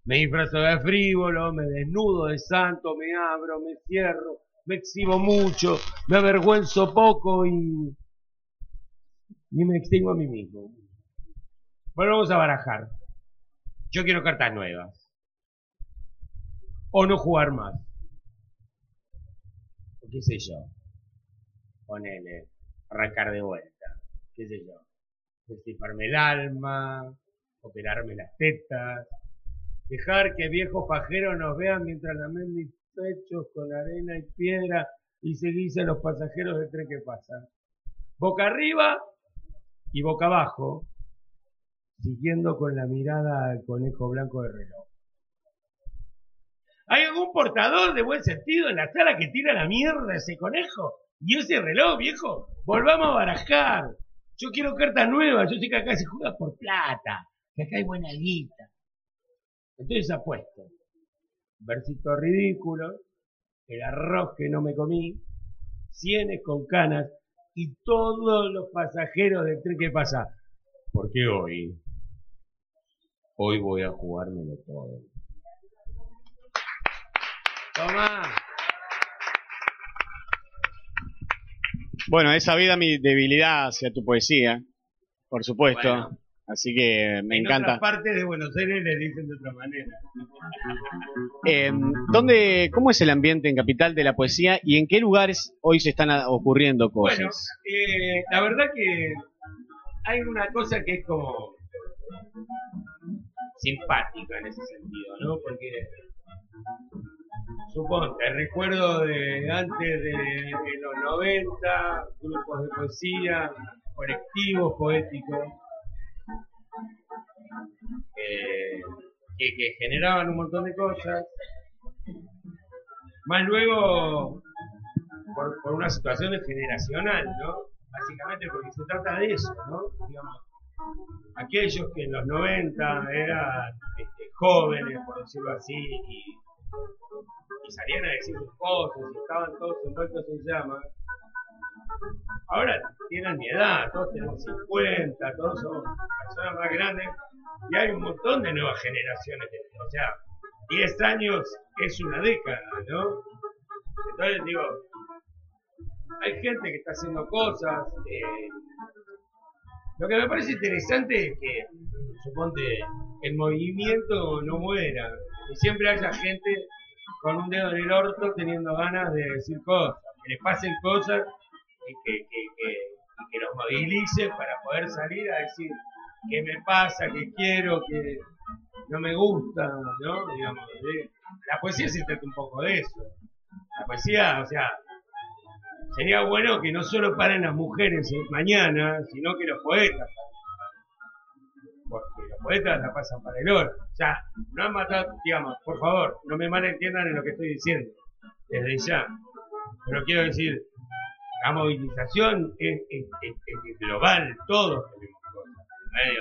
S17: Me disfrazo de frívolo, me desnudo de santo, me abro, me cierro, me exhibo mucho, me avergüenzo poco y, y me extingo a mí mismo. Volvamos a barajar. Yo quiero cartas nuevas. O no jugar más. O qué sé yo. Ponele. Arrancar de vuelta. Qué sé yo. Destiparme el alma. Operarme las tetas. Dejar que viejos pajeros nos vean mientras lamen mis pechos con arena y piedra y seguirse a los pasajeros del tren que pasan. Boca arriba y boca abajo, siguiendo con la mirada al conejo blanco del reloj. ¿Hay algún portador de buen sentido en la sala que tira la mierda a ese conejo? Y ese reloj, viejo, volvamos a barajar. Yo quiero cartas nuevas, yo sé que acá se juega por plata, que acá hay buena guita. Entonces apuesto. Versito ridículo, el arroz que no me comí, cienes con canas y todos los pasajeros del tren que pasa. Porque hoy, hoy voy a jugármelo todo. Toma.
S14: Bueno, he sabido mi debilidad hacia tu poesía, por supuesto.
S17: Bueno.
S14: Así que me
S17: en
S14: encanta.
S17: otras partes de Buenos Aires le dicen de otra manera.
S14: Eh, ¿dónde, ¿Cómo es el ambiente en Capital de la poesía y en qué lugares hoy se están ocurriendo cosas?
S17: Bueno, eh, la verdad que hay una cosa que es como simpática en ese sentido, ¿no? Porque suponte, recuerdo de antes de, de los 90, grupos de poesía, colectivos poéticos, eh, que, que generaban un montón de cosas. Más luego, por, por una situación de generacional, ¿no? Básicamente porque se trata de eso, ¿no? Digamos, aquellos que en los 90 eran este, jóvenes, por decirlo así, y, y salían a decir sus cosas, y estaban todos envueltos en llamas, ahora tienen mi edad, todos tenemos 50, todos somos personas más grandes, y hay un montón de nuevas generaciones, de- o sea, 10 años es una década, ¿no? Entonces digo, hay gente que está haciendo cosas, eh, lo que me parece interesante es que, suponte, el movimiento no muera, que siempre haya gente con un dedo en el orto teniendo ganas de decir cosas, que les pasen cosas y que, que, que, que los movilice para poder salir a decir qué me pasa, qué quiero, qué no me gusta, ¿no? Digamos, de- la poesía se trata un poco de eso. La poesía, o sea, sería bueno que no solo paren las mujeres eh, mañana, sino que los poetas. Porque los poetas la pasan para el oro. Sea, no han matado, digamos, por favor, no me malentiendan en lo que estoy diciendo, desde ya. Pero quiero decir, la movilización es global, todos tenemos cosas. Nadie,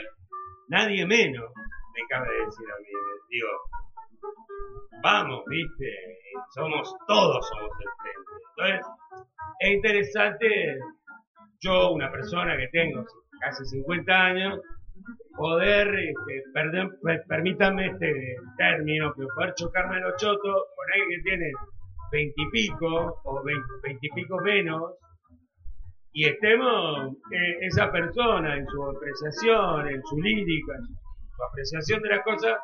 S17: nadie menos, me cabe decir a mí. Digo, vamos, viste, somos todos somos el frente. Entonces, es interesante, yo, una persona que tengo casi 50 años, poder, este, perdón, per- permítanme este término, pero poder chocarme los chotos con alguien que tiene 20 y pico o 20 y pico menos, y estemos eh, esa persona en su apreciación, en su lírica, en su apreciación de las cosas,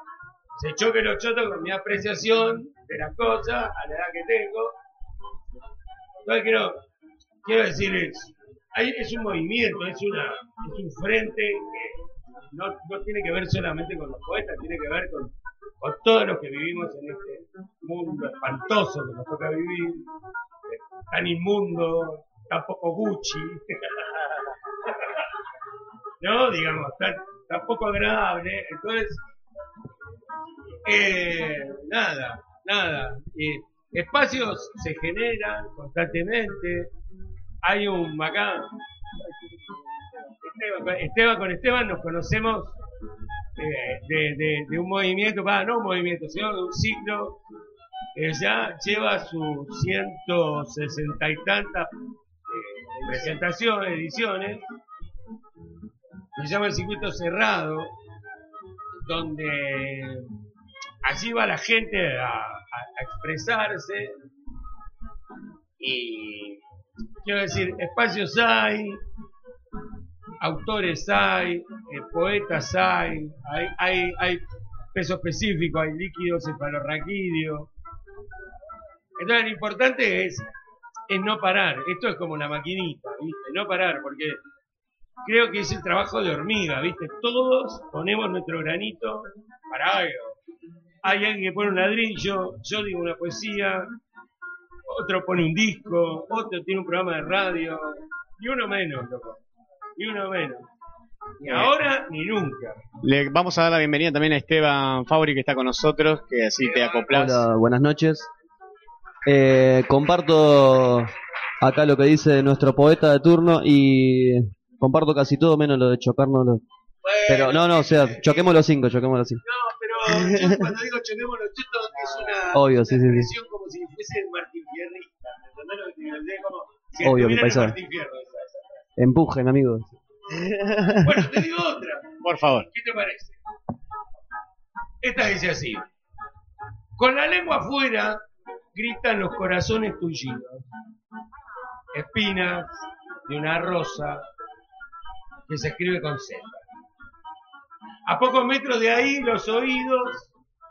S17: se choque los chotos con mi apreciación de las cosas a la edad que tengo. Entonces quiero, quiero decir, es, hay- es un movimiento, es, una, es un frente que no, no tiene que ver solamente con los poetas, tiene que ver con, con todos los que vivimos en este mundo espantoso que nos toca vivir, eh, tan inmundo, tan poco Gucci, [LAUGHS] no, digamos, tan, tan poco agradable. Entonces, eh, nada, nada. eh, espacios se generan constantemente. Hay un acá. Esteban, con Esteban nos conocemos eh, de, un movimiento, va, no un movimiento, sino de un ciclo que ya lleva sus 160 y tantas eh, presentaciones, ediciones, se llama el circuito cerrado, donde allí va la gente a- a expresarse. Y quiero decir, espacios hay, autores hay, eh, poetas hay, hay, hay, hay peso específico, hay líquido cefalorraquídeo. Entonces lo importante es, es no parar, esto es como una maquinita, ¿viste? No parar, porque creo que es el trabajo de hormiga, ¿viste? Todos ponemos nuestro granito para algo. Hay alguien que pone un ladrillo, yo digo una poesía, otro pone un disco, otro tiene un programa de radio, y uno menos, loco, y uno menos. Ni
S14: Eh.
S17: ahora ni nunca.
S14: Le vamos a dar la bienvenida también a Esteban Fabri que está con nosotros, que así te acoplas.
S26: Hola, buenas noches. Eh, comparto acá lo que dice nuestro poeta de turno y comparto casi todo menos lo de chocarnos los... Pero no, no, o sea, choquemos los cinco, choquemos los cinco.
S17: Pero yo cuando digo choquemos los chetos es una
S26: Obvio, sí, sí, sí.
S17: como si fuese Martín Fierrista. ¿Entendés lo que te digo? Como si
S26: Obvio, mi paisano.
S17: Martín Fierro.
S26: Empujen, amigos. [LAUGHS]
S17: Bueno, te digo otra.
S14: Por favor.
S17: ¿Qué te parece? Esta dice así. Con la lengua afuera gritan los corazones tullidos. Espinas de una rosa que se escribe con Z. A pocos metros de ahí los oídos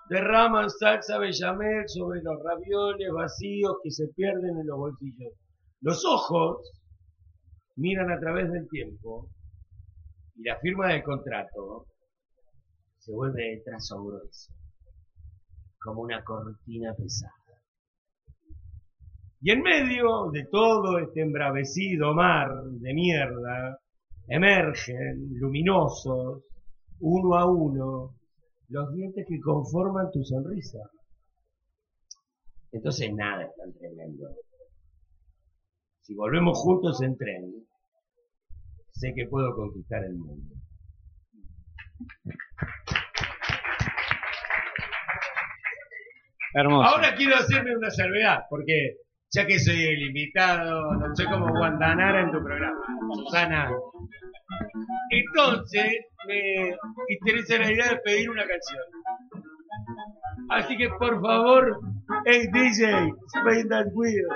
S17: derraman salsa bechamel sobre los ravioles vacíos que se pierden en los bolsillos. Los ojos miran a través del tiempo y la firma del contrato se vuelve de trazo grueso, como una cortina pesada. Y en medio de todo este embravecido mar de mierda, emergen luminosos, uno a uno, los dientes que conforman tu sonrisa. Entonces nada es tan tremendo. Si volvemos juntos en tren, sé que puedo conquistar el mundo.
S14: Hermoso.
S17: Ahora quiero hacerme una salvedad, porque ya que soy el invitado, no soy como Guantanara en tu programa, Susana. Entonces, me interesa la idea de pedir una canción. Así que, por favor, hey DJ, spin that wheel.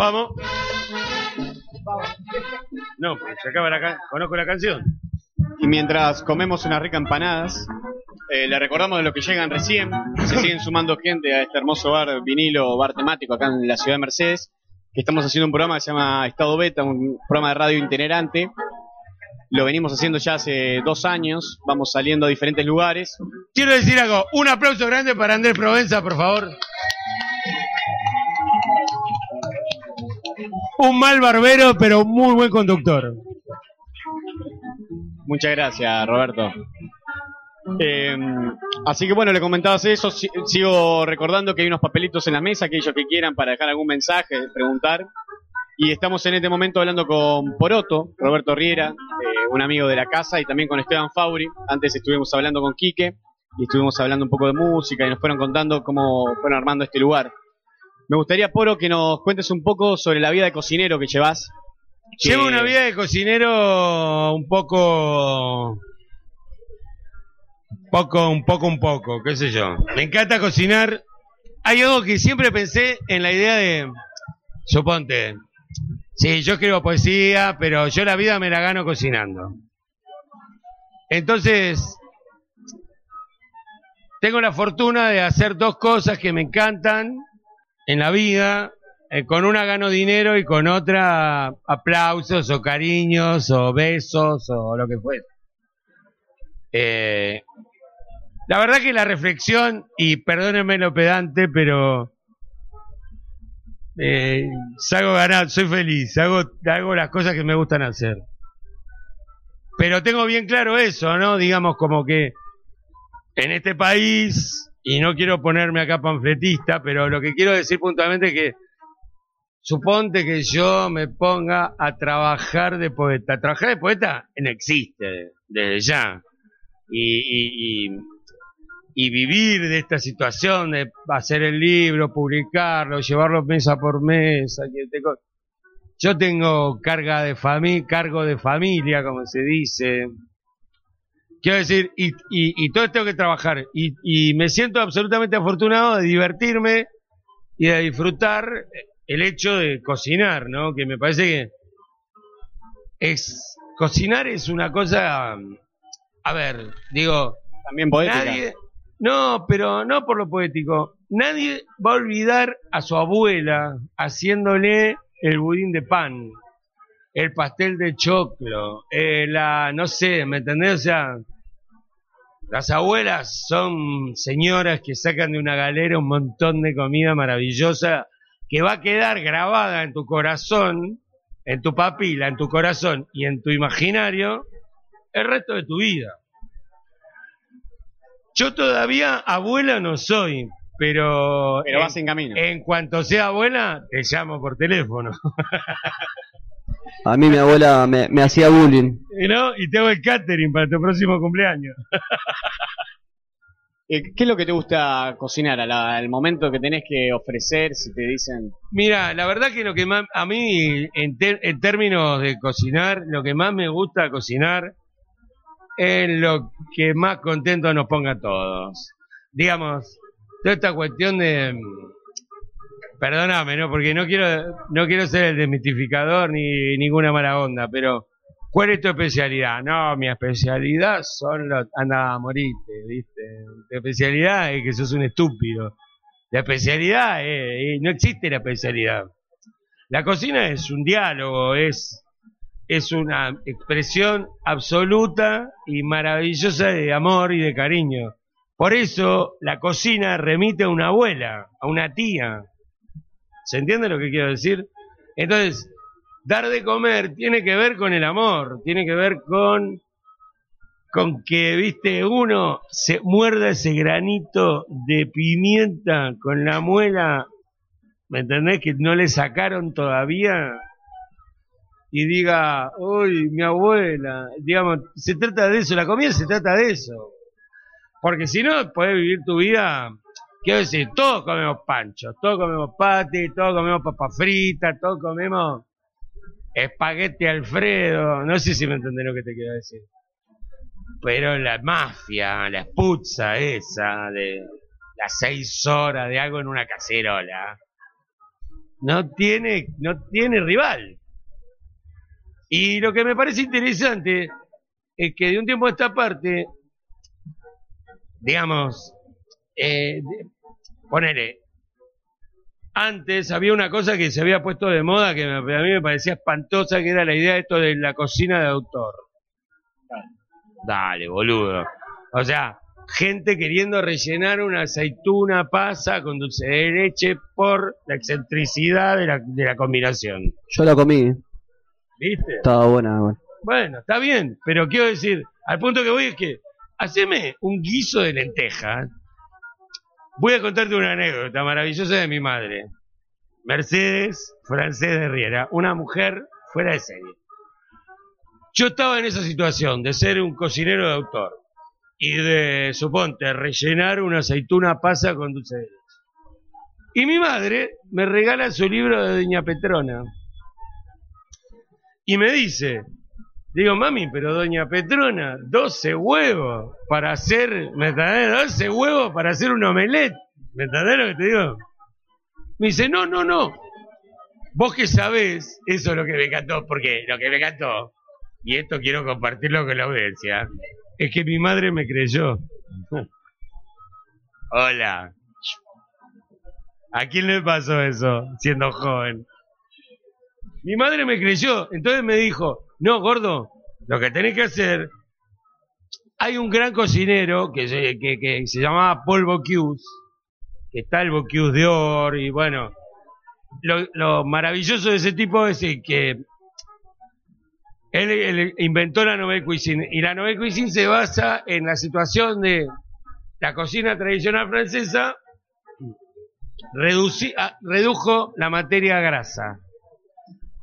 S17: Vamos. No, pues se acaba la can- Conozco la canción.
S14: Y mientras comemos unas ricas empanadas, eh, le recordamos de lo que llegan recién. Se siguen [LAUGHS] sumando gente a este hermoso bar vinilo, bar temático acá en la ciudad de Mercedes. Que estamos haciendo un programa que se llama Estado Beta, un programa de radio itinerante. Lo venimos haciendo ya hace dos años. Vamos saliendo a diferentes lugares.
S17: Quiero decir algo. Un aplauso grande para Andrés Provenza, por favor. Un mal barbero, pero muy buen conductor.
S14: Muchas gracias, Roberto. Eh, así que bueno, le comentabas eso. si- Sigo recordando que hay unos papelitos en la mesa, aquellos que quieran para dejar algún mensaje, preguntar. Y estamos en este momento hablando con Poroto, Roberto Riera, eh, un amigo de la casa, y también con Esteban Fauri. Antes estuvimos hablando con Quique y estuvimos hablando un poco de música y nos fueron contando cómo fueron armando este lugar. Me gustaría, Poro, que nos cuentes un poco sobre la vida de cocinero que llevas.
S17: Llevo una vida de cocinero un poco. Poco, un poco, un poco, qué sé yo. Me encanta cocinar. Hay algo que siempre pensé en la idea de. Suponte. Sí, yo escribo poesía, pero yo la vida me la gano cocinando. Entonces. Tengo la fortuna de hacer dos cosas que me encantan en la vida. Eh, con una gano dinero y con otra aplausos o cariños o besos o lo que fuera. Eh, la verdad que la reflexión, y perdónenme lo pedante, pero eh, salgo soy feliz, hago las cosas que me gustan hacer. Pero tengo bien claro eso, ¿no? Digamos como que en este país, y no quiero ponerme acá panfletista, pero lo que quiero decir puntualmente es que Suponte que yo me ponga a trabajar de poeta. Trabajar de poeta no existe desde ya. Y, y, y, vivir de esta situación, de hacer el libro, publicarlo, llevarlo mesa por mesa. Yo tengo carga de cargo de familia, como se dice. Quiero decir, y, y, y todo esto tengo que trabajar. Y, y me siento absolutamente afortunado de divertirme y de disfrutar el hecho de cocinar, ¿no? Que me parece que es cocinar es una cosa, a ver, digo,
S14: también poética.
S17: Nadie, no, pero no por lo poético. Nadie va a olvidar a su abuela haciéndole el budín de pan, el pastel de choclo, eh, la, no sé, ¿me entendés? O sea, las abuelas son señoras que sacan de una galera un montón de comida maravillosa que va a quedar grabada en tu corazón, en tu papila, en tu corazón y en tu imaginario el resto de tu vida. Yo todavía abuela no soy, pero,
S14: Pero vas en camino.
S17: En cuanto sea abuela, te llamo por teléfono. [LAUGHS]
S26: A mí mi abuela me, me hacía bullying.
S17: ¿No? Y te hago el catering para tu próximo cumpleaños. [LAUGHS]
S14: Eh, ¿Qué es lo que te gusta cocinar a la- al momento que tenés que ofrecer? Si te dicen.
S17: Mira, la verdad que lo que más, a mí, en, ter- en términos de cocinar, lo que más me gusta cocinar es lo que más contento nos ponga a todos. Digamos, toda esta cuestión de... Perdóname, ¿no? Porque no quiero, no quiero ser el desmitificador ni ninguna mala onda, pero ¿cuál es tu especialidad? No, mi especialidad son los... Anda a morirte, ¿viste? Tu especialidad es que sos un estúpido. La especialidad, eh, no existe la especialidad. La cocina es un diálogo, es, es una expresión absoluta y maravillosa de amor y de cariño. Por eso la cocina remite a una abuela, a una tía. ¿Se entiende lo que quiero decir? Entonces, dar de comer tiene que ver con el amor, tiene que ver con con que, viste, uno se muerda ese granito de pimienta con la muela, ¿me entendés? Que no le sacaron todavía. Y diga, uy, mi abuela, digamos, se trata de eso, la comida se trata de eso. Porque si no, podés vivir tu vida, quiero decir, todos comemos panchos, todos comemos patis, todos comemos papas fritas, todos comemos espagueti Alfredo, no sé si me entendés lo que te quiero decir pero la mafia, la puzza esa de las seis horas de algo en una cacerola, no tiene, no tiene rival. Y lo que me parece interesante es que de un tiempo a esta parte, digamos, eh, ponele, antes había una cosa que se había puesto de moda que a mí me parecía espantosa, que era la idea de esto de la cocina de autor. Dale, boludo. O sea, gente queriendo rellenar una aceituna pasa con dulce de leche por la excentricidad de la, de la combinación.
S26: Yo la comí,
S17: ¿Viste?
S26: estaba buena. bueno.
S17: Bueno, está bien, pero quiero decir, al punto que voy es que, haceme un guiso de lentejas. Voy a contarte una anécdota maravillosa de mi madre. Mercedes Francés de Riera, una mujer fuera de serie. Yo estaba en esa situación de ser un cocinero de autor y de, suponte, rellenar una aceituna pasa con dulce de. Y mi madre me regala su libro de Doña Petrona. Y me dice, digo, mami, pero Doña Petrona, 12 huevos para hacer, ¿me entendés? 12 huevos para hacer un omelette. ¿Me entendés lo que te digo? Me dice, no, no, no. Vos que sabés, eso es lo que me encantó, porque lo que me encantó, y esto quiero compartirlo con la audiencia, es que mi madre me creyó. [LAUGHS] Hola. ¿A quién le pasó eso siendo joven? Mi madre me creyó, entonces me dijo, no, gordo, lo que tenés que hacer, hay un gran cocinero que se, que, se llamaba Paul Bocuse, que está el Bocuse de Or, y bueno, lo, lo maravilloso de ese tipo es que él, inventó la Nouvelle Cuisine, y la Nouvelle Cuisine se basa en la situación de la cocina tradicional francesa, redujo la materia grasa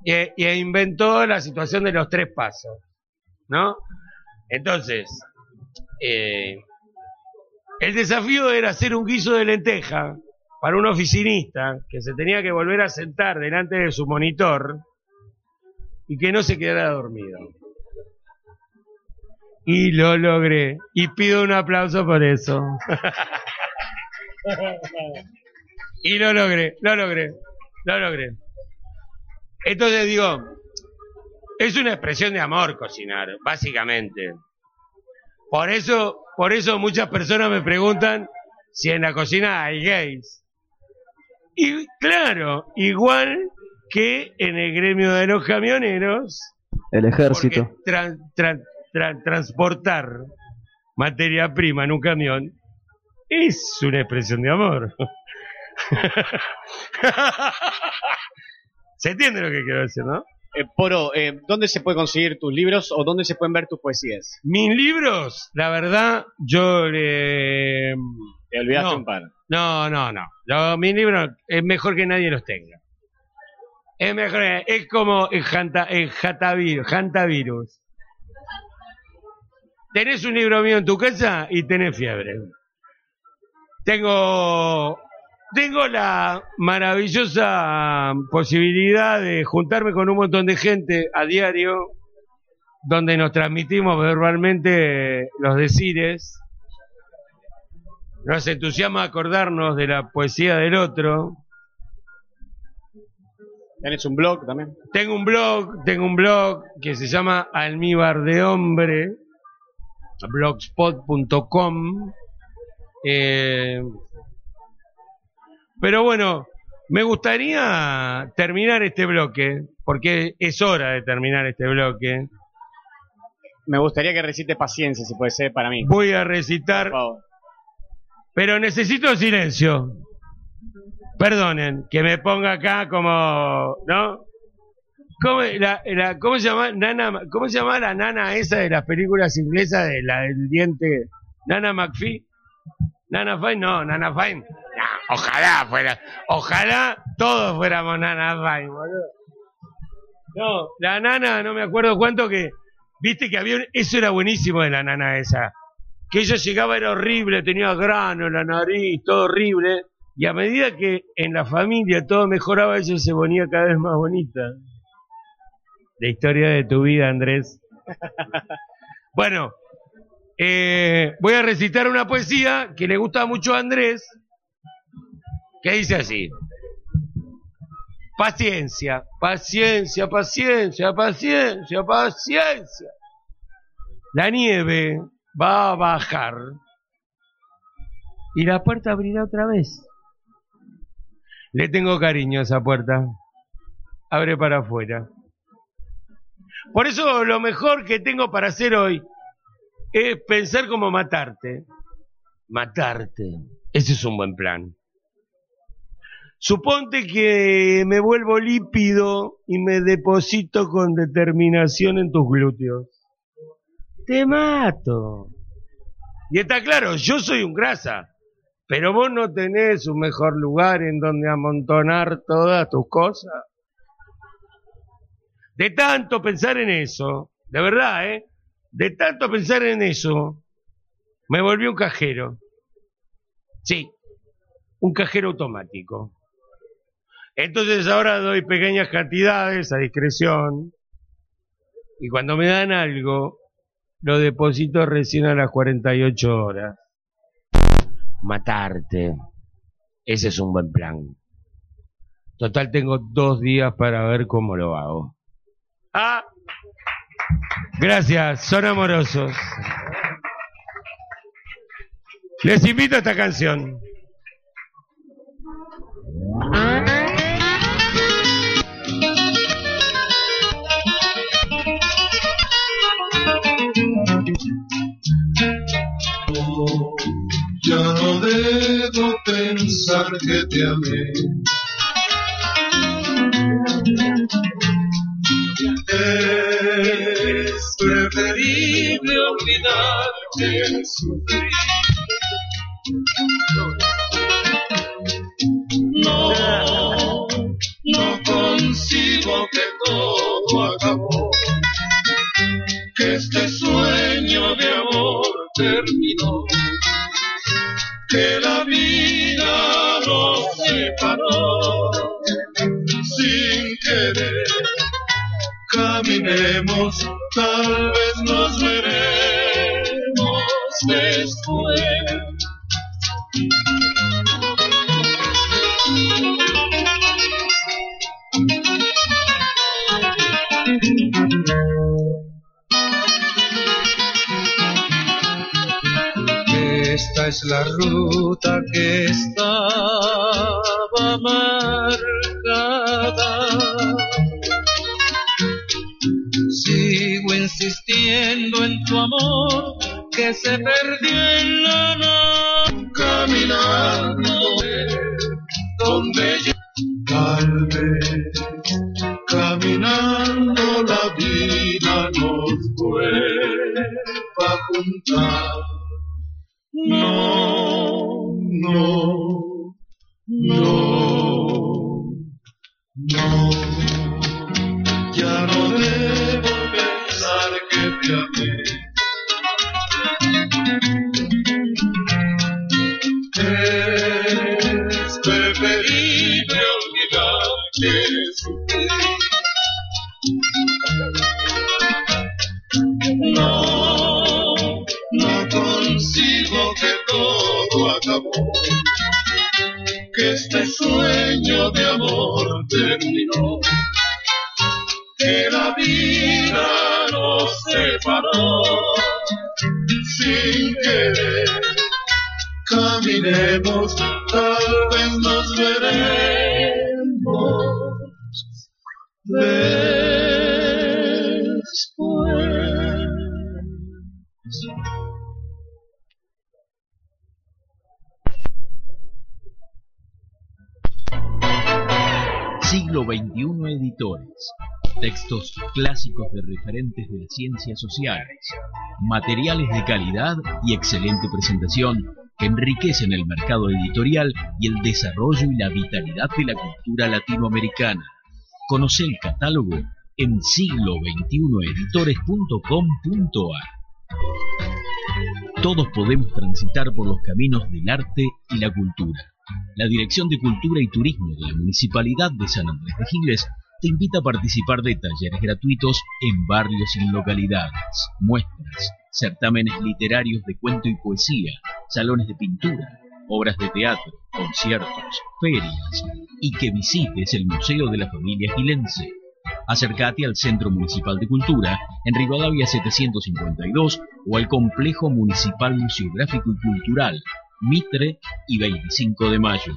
S17: y, y inventó la situación de los tres pasos, ¿no? Entonces, eh, el desafío era hacer un guiso de lenteja para un oficinista que se tenía que volver a sentar delante de su monitor y que no se quedara dormido. Y lo logré. Y pido un aplauso por eso. [LAUGHS] y lo logré, lo logré, lo logré. Entonces digo, es una expresión de amor cocinar, básicamente. Por eso, por eso muchas personas me preguntan si en la cocina hay gays. Y claro, igual que en el gremio de los camioneros,
S26: El ejército.
S17: tran- tran- tran- transportar materia prima en un camión es una expresión de amor. [LAUGHS] ¿Se entiende lo que quiero decir, no?
S14: Eh, Poro, eh, ¿dónde se puede conseguir tus libros o dónde se pueden ver tus poesías?
S17: Mis libros, la verdad, yo le...
S14: Te olvidaste
S17: no,
S14: un par.
S17: No, no, no. Yo, mis libros es mejor que nadie los tenga. Es mejor, es como el, janta, el jatavirus, jantavirus. Tenés un libro mío en tu casa y tenés fiebre. Tengo, tengo la maravillosa posibilidad de juntarme con un montón de gente a diario, donde nos transmitimos verbalmente los decires. Nos entusiasma acordarnos de la poesía del otro.
S14: ¿Tenés un blog también?
S17: Tengo un blog, tengo un blog que se llama Almíbar de Hombre, blogspot.com. Eh, pero bueno, me gustaría terminar este bloque, porque es hora de terminar este bloque.
S14: Me gustaría que recite paciencia, si puede ser, para mí.
S17: Voy a recitar, pero necesito silencio. Perdonen, que me ponga acá como, ¿no? ¿Cómo, la, la- ¿cómo se llama? Nana, ¿Cómo se llama la nana esa de las películas inglesas de la del diente? Nana McPhee. Nana Fine, no, Nana Fine. [LAUGHS] Ojalá fuera, ojalá todos fuéramos Nana Fine, boludo. No, la nana, no me acuerdo cuánto que, viste que había, un- eso era buenísimo de la nana esa. Que ella llegaba, era horrible, tenía grano en la nariz, todo horrible. Y a medida que en la familia todo mejoraba, ella se ponía cada vez más bonita. La historia de tu vida, Andrés. [LAUGHS] bueno, eh, voy a recitar una poesía que le gusta mucho a Andrés, que dice así. Paciencia, paciencia, paciencia, paciencia, paciencia. La nieve va a bajar y la puerta abrirá otra vez. Le tengo cariño a esa puerta. Abre para afuera. Por eso lo mejor que tengo para hacer hoy es pensar cómo matarte. Matarte. Ese es un buen plan. Suponte que me vuelvo lípido y me deposito con determinación en tus glúteos. Te mato. Y está claro, yo soy un grasa, pero vos no tenés un mejor lugar en donde amontonar todas tus cosas. De tanto pensar en eso, de verdad, ¿eh? De tanto pensar en eso, me volví un cajero. Sí, un cajero automático. Entonces ahora doy pequeñas cantidades a discreción y cuando me dan algo, lo deposito recién a las 48 horas. Matarte. Ese es un buen plan. Total, tengo dos días para ver cómo lo hago. Ah, gracias, son amorosos. Les invito a esta canción.
S27: Que te amé. Es preferible olvidar que sufrí. Tal vez nos veremos después. Esta es la ruta que estaba marcada. Que se perdió en la noche. Después.
S24: Siglo XXI Editores. Textos clásicos de referentes de las ciencias sociales. Materiales de calidad y excelente presentación que enriquecen el mercado editorial y el desarrollo y la vitalidad de la cultura latinoamericana. Conoce el catálogo en siglo editores.com.ar. Todos podemos transitar por los caminos del arte y la cultura. La Dirección de Cultura y Turismo de la Municipalidad de San Andrés de Giles te invita a participar de talleres gratuitos en barrios y localidades, muestras, certámenes literarios de cuento y poesía, salones de pintura, obras de teatro, conciertos, ferias, y que visites el Museo de la Familia Gilense. Acércate al Centro Municipal de Cultura en Rivadavia 752 o al Complejo Municipal Museográfico y Cultural Mitre y 25 de Mayo.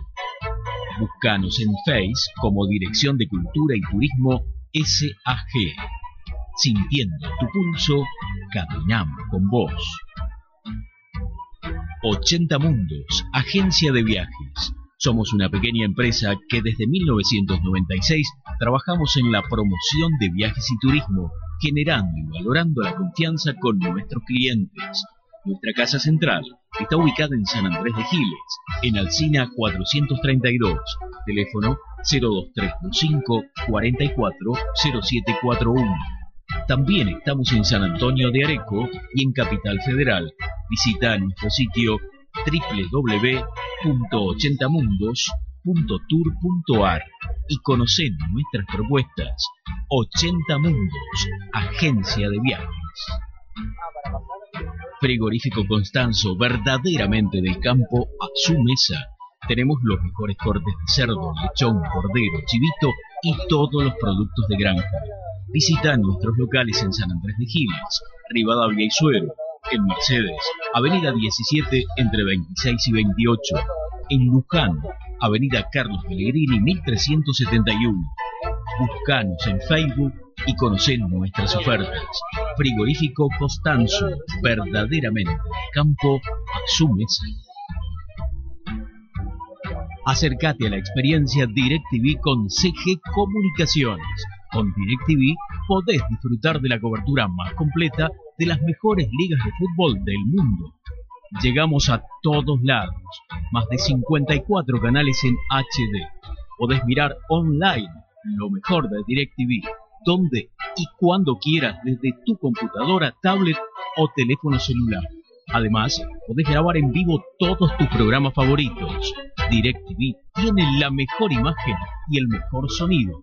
S24: Búscanos en Face como Dirección de Cultura y Turismo SAG. Sintiendo tu pulso, caminamos con vos. 80 Mundos, agencia de viajes. Somos una pequeña empresa que desde 1996 trabajamos en la promoción de viajes y turismo, generando y valorando la confianza con nuestros clientes. Nuestra casa central está ubicada en San Andrés de Giles, en Alcina 432, teléfono 02325 440741. También estamos en San Antonio de Areco y en Capital Federal. Visita nuestro sitio www.80mundos.tour.ar y conoce nuestras propuestas. 80 Mundos, agencia de viajes. Frigorífico Constanzo, verdaderamente del campo a su mesa. Tenemos los mejores cortes de cerdo, lechón, cordero, chivito y todos los productos de granja. Visita nuestros locales en San Andrés de Giles, Rivadavia y Suero, en Mercedes, Avenida 17 entre 26 y 28, en Luján, Avenida Carlos Pellegrini 1371. Buscanos en Facebook y conocen nuestras ofertas. Frigorífico Costanzo, verdaderamente campo a su mesa. Acércate a la experiencia DirecTV con CG Comunicaciones. Con DirecTV podés disfrutar de la cobertura más completa de las mejores ligas de fútbol del mundo. Llegamos a todos lados, más de 54 canales en HD. Podés mirar online lo mejor de DirecTV, donde y cuando quieras desde tu computadora, tablet o teléfono celular. Además, podés grabar en vivo todos tus programas favoritos. DirecTV tiene la mejor imagen y el mejor sonido.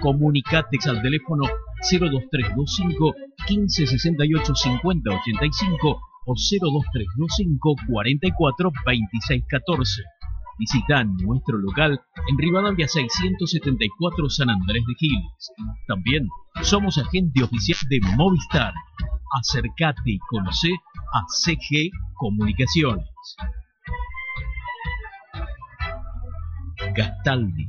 S24: Comunicate al teléfono 02325 1568 5085 o 02325 44 26 14. Visita nuestro local en Rivadavia 674 San Andrés de Giles. También somos agente oficial de Movistar. Acércate y conoce a CG Comunicaciones. Gastaldi,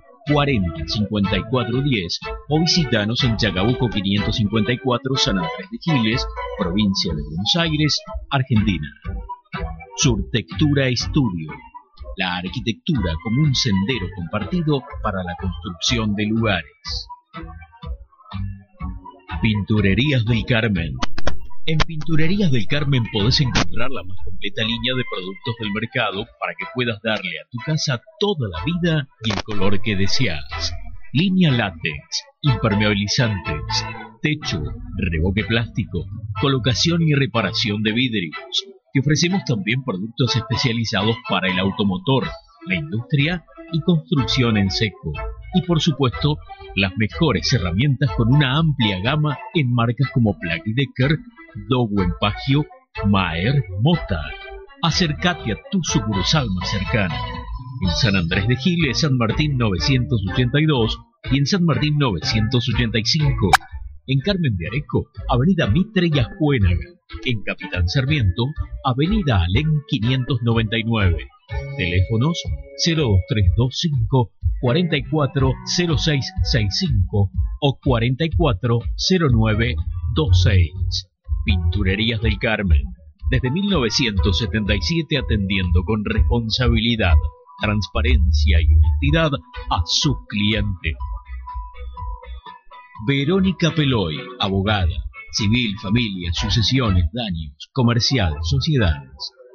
S24: 40 54 10 o visitanos en Chacabuco 554 San Andrés de Giles, provincia de Buenos Aires, Argentina. Surtectura Estudio. La arquitectura como un sendero compartido para la construcción de lugares. Pinturerías del Carmen. En Pinturerías del Carmen podés encontrar la más completa línea de productos del mercado para que puedas darle a tu casa toda la vida y el color que deseas. Línea látex, impermeabilizantes, techo, reboque plástico, colocación y reparación de vidrios. Te ofrecemos también productos especializados para el automotor, la industria y construcción en seco. Y por supuesto, las mejores herramientas con una amplia gama en marcas como Black Decker, Dow Pagio, Maer, Mota. Acércate a tu sucursal más cercana. En San Andrés de Giles, San Martín 982 y en San Martín 985. En Carmen de Areco, Avenida Mitre y Ascuénaga. En Capitán Sarmiento, Avenida Alén 599. Teléfonos 02325 440665 o 440926. Pinturerías del Carmen. Desde 1977 atendiendo con responsabilidad, transparencia y honestidad a sus clientes. Verónica Peloy, abogada, civil, familia, sucesiones, daños, comercial, sociedades.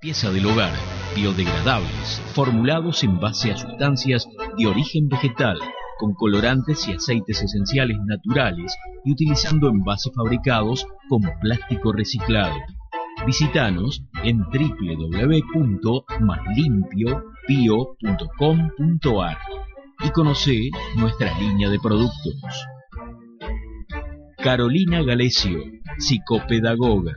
S24: Pieza del hogar, biodegradables, formulados en base a sustancias de origen vegetal, con colorantes y aceites esenciales naturales y utilizando envases fabricados con plástico reciclado. Visítanos en www.maslimpiopio.com.ar y conoce nuestra línea de productos. Carolina Galecio, psicopedagoga,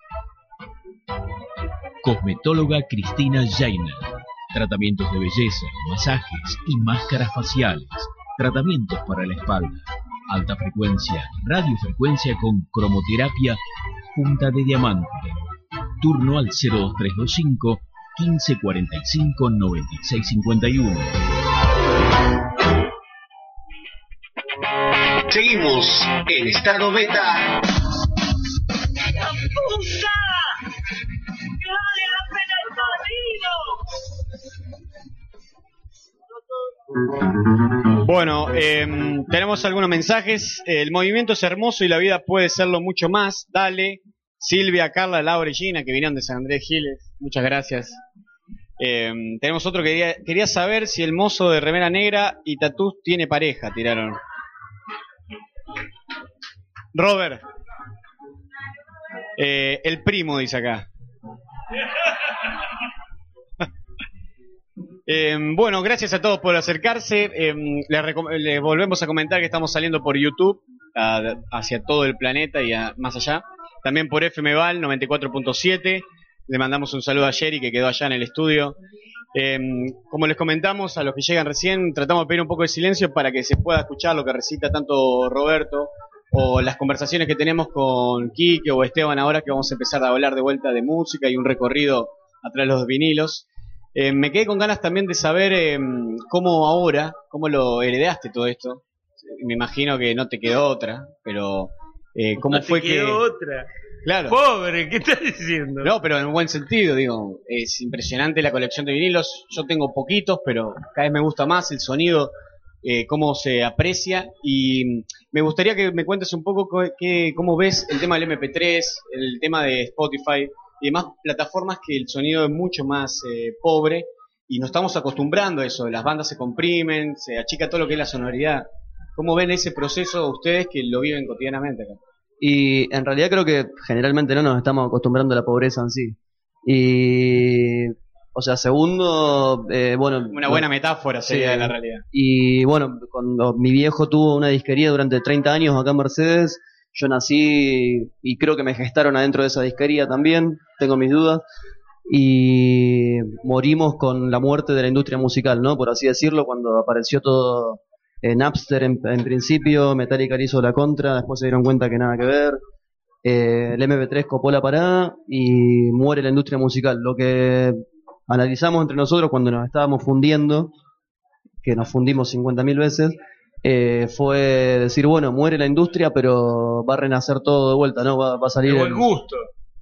S24: Cosmetóloga Cristina Jaina. Tratamientos de belleza, masajes y máscaras faciales. Tratamientos para la espalda. Alta frecuencia, radiofrecuencia con cromoterapia, punta de diamante. Turno al 02325 1545 9651.
S28: Seguimos en estado beta.
S14: Bueno, em, tenemos algunos mensajes. El movimiento es hermoso y la vida puede serlo mucho más. Dale. Silvia, Carla, Laura y Gina, que vinieron de San Andrés Giles. Muchas gracias. Em, tenemos otro que quería, saber si el mozo de remera negra y tatús tiene pareja, tiraron. Robert. Eh, el primo, dice acá. Eh, bueno, gracias a todos por acercarse. Les, recom- les volvemos a comentar que estamos saliendo por YouTube hacia todo el planeta y más allá. También por FMVAL 94.7. Le mandamos un saludo a Jerry que quedó allá en el estudio. Eh, como les comentamos, a los que llegan recién, tratamos de pedir un poco de silencio para que se pueda escuchar lo que recita tanto Roberto o las conversaciones que tenemos con Kike o Esteban ahora que vamos a empezar a hablar de vuelta de música y un recorrido a través de los vinilos. Eh, me quedé con ganas también de saber eh, cómo ahora, cómo lo heredaste todo esto. Me imagino que no te quedó otra, pero eh, cómo
S17: No te
S14: fue
S17: quedó
S14: que...
S17: otra.
S14: Claro.
S17: Pobre, ¿qué estás diciendo?
S14: No, pero en buen sentido, digo, es impresionante la colección de vinilos. Yo tengo poquitos, pero cada vez me gusta más el sonido, eh, cómo se aprecia. Y me gustaría que me cuentes un poco co- qué- cómo ves el tema del MP3, el tema de Spotify y demás plataformas que el sonido es mucho más eh, pobre y nos estamos acostumbrando a eso. Las bandas se comprimen, se achica todo lo que es la sonoridad. ¿Cómo ven ese proceso ustedes que lo viven cotidianamente acá?
S26: Y en realidad creo que generalmente no nos estamos acostumbrando a la pobreza en sí. Y, o sea, segundo, eh, bueno...
S14: Una buena metáfora sería de la realidad.
S26: Y bueno, cuando mi viejo tuvo una disquería durante 30 años acá en Mercedes, yo nací y creo que me gestaron adentro de esa disquería también, tengo mis dudas. Y morimos con la muerte de la industria musical, ¿no? Por así decirlo, cuando apareció todo eh, Napster en, principio, Metallica hizo la contra, después se dieron cuenta que nada que ver. eh, el MP3 copó la parada y muere la industria musical. Lo que analizamos entre nosotros cuando nos estábamos fundiendo, que nos fundimos 50.000 veces, eh, fue decir, bueno, muere la industria, pero va a renacer todo de vuelta, ¿no? Va, va a salir... El-
S17: gusto.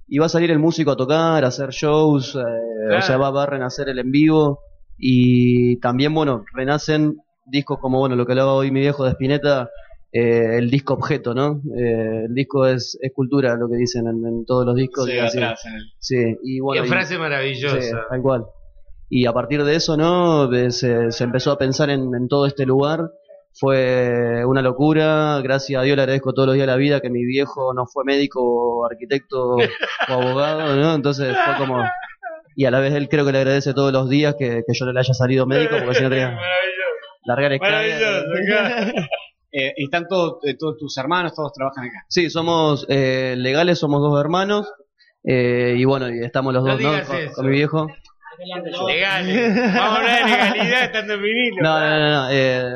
S26: y va a salir el músico a tocar, a hacer shows, eh, o sea, va, va a renacer el en vivo y también, bueno, renacen discos como, bueno, lo que hablaba hoy mi viejo de Spinetta, eh, el disco objeto, ¿no? Eh, el disco es, es cultura, lo que dicen en, en todos los discos.
S17: Sí, atrás, en el-
S26: Sí, y bueno.
S17: Qué
S26: y-
S17: frase maravillosa.
S26: Sí, tal cual. Y a partir de eso, ¿no? Se, se empezó a pensar en, en todo este lugar. Fue una locura. Gracias a Dios le agradezco todos los días de la vida que mi viejo no fue médico arquitecto [LAUGHS] o abogado, ¿no? Entonces fue como. Y a la vez él creo que le agradece todos los días que, que yo no le haya salido médico porque si no tenía. Largar escala. [LAUGHS]
S14: Eh, y están todos, eh, todos tus hermanos, todos trabajan acá.
S26: Sí, somos eh, legales, somos dos hermanos. eh, y bueno, y estamos los
S17: No
S26: dos, ¿no? Con, con mi viejo.
S17: Legal. Vamos a hablar de legalidad estando en vinilo.
S26: No, no, no, no, eh,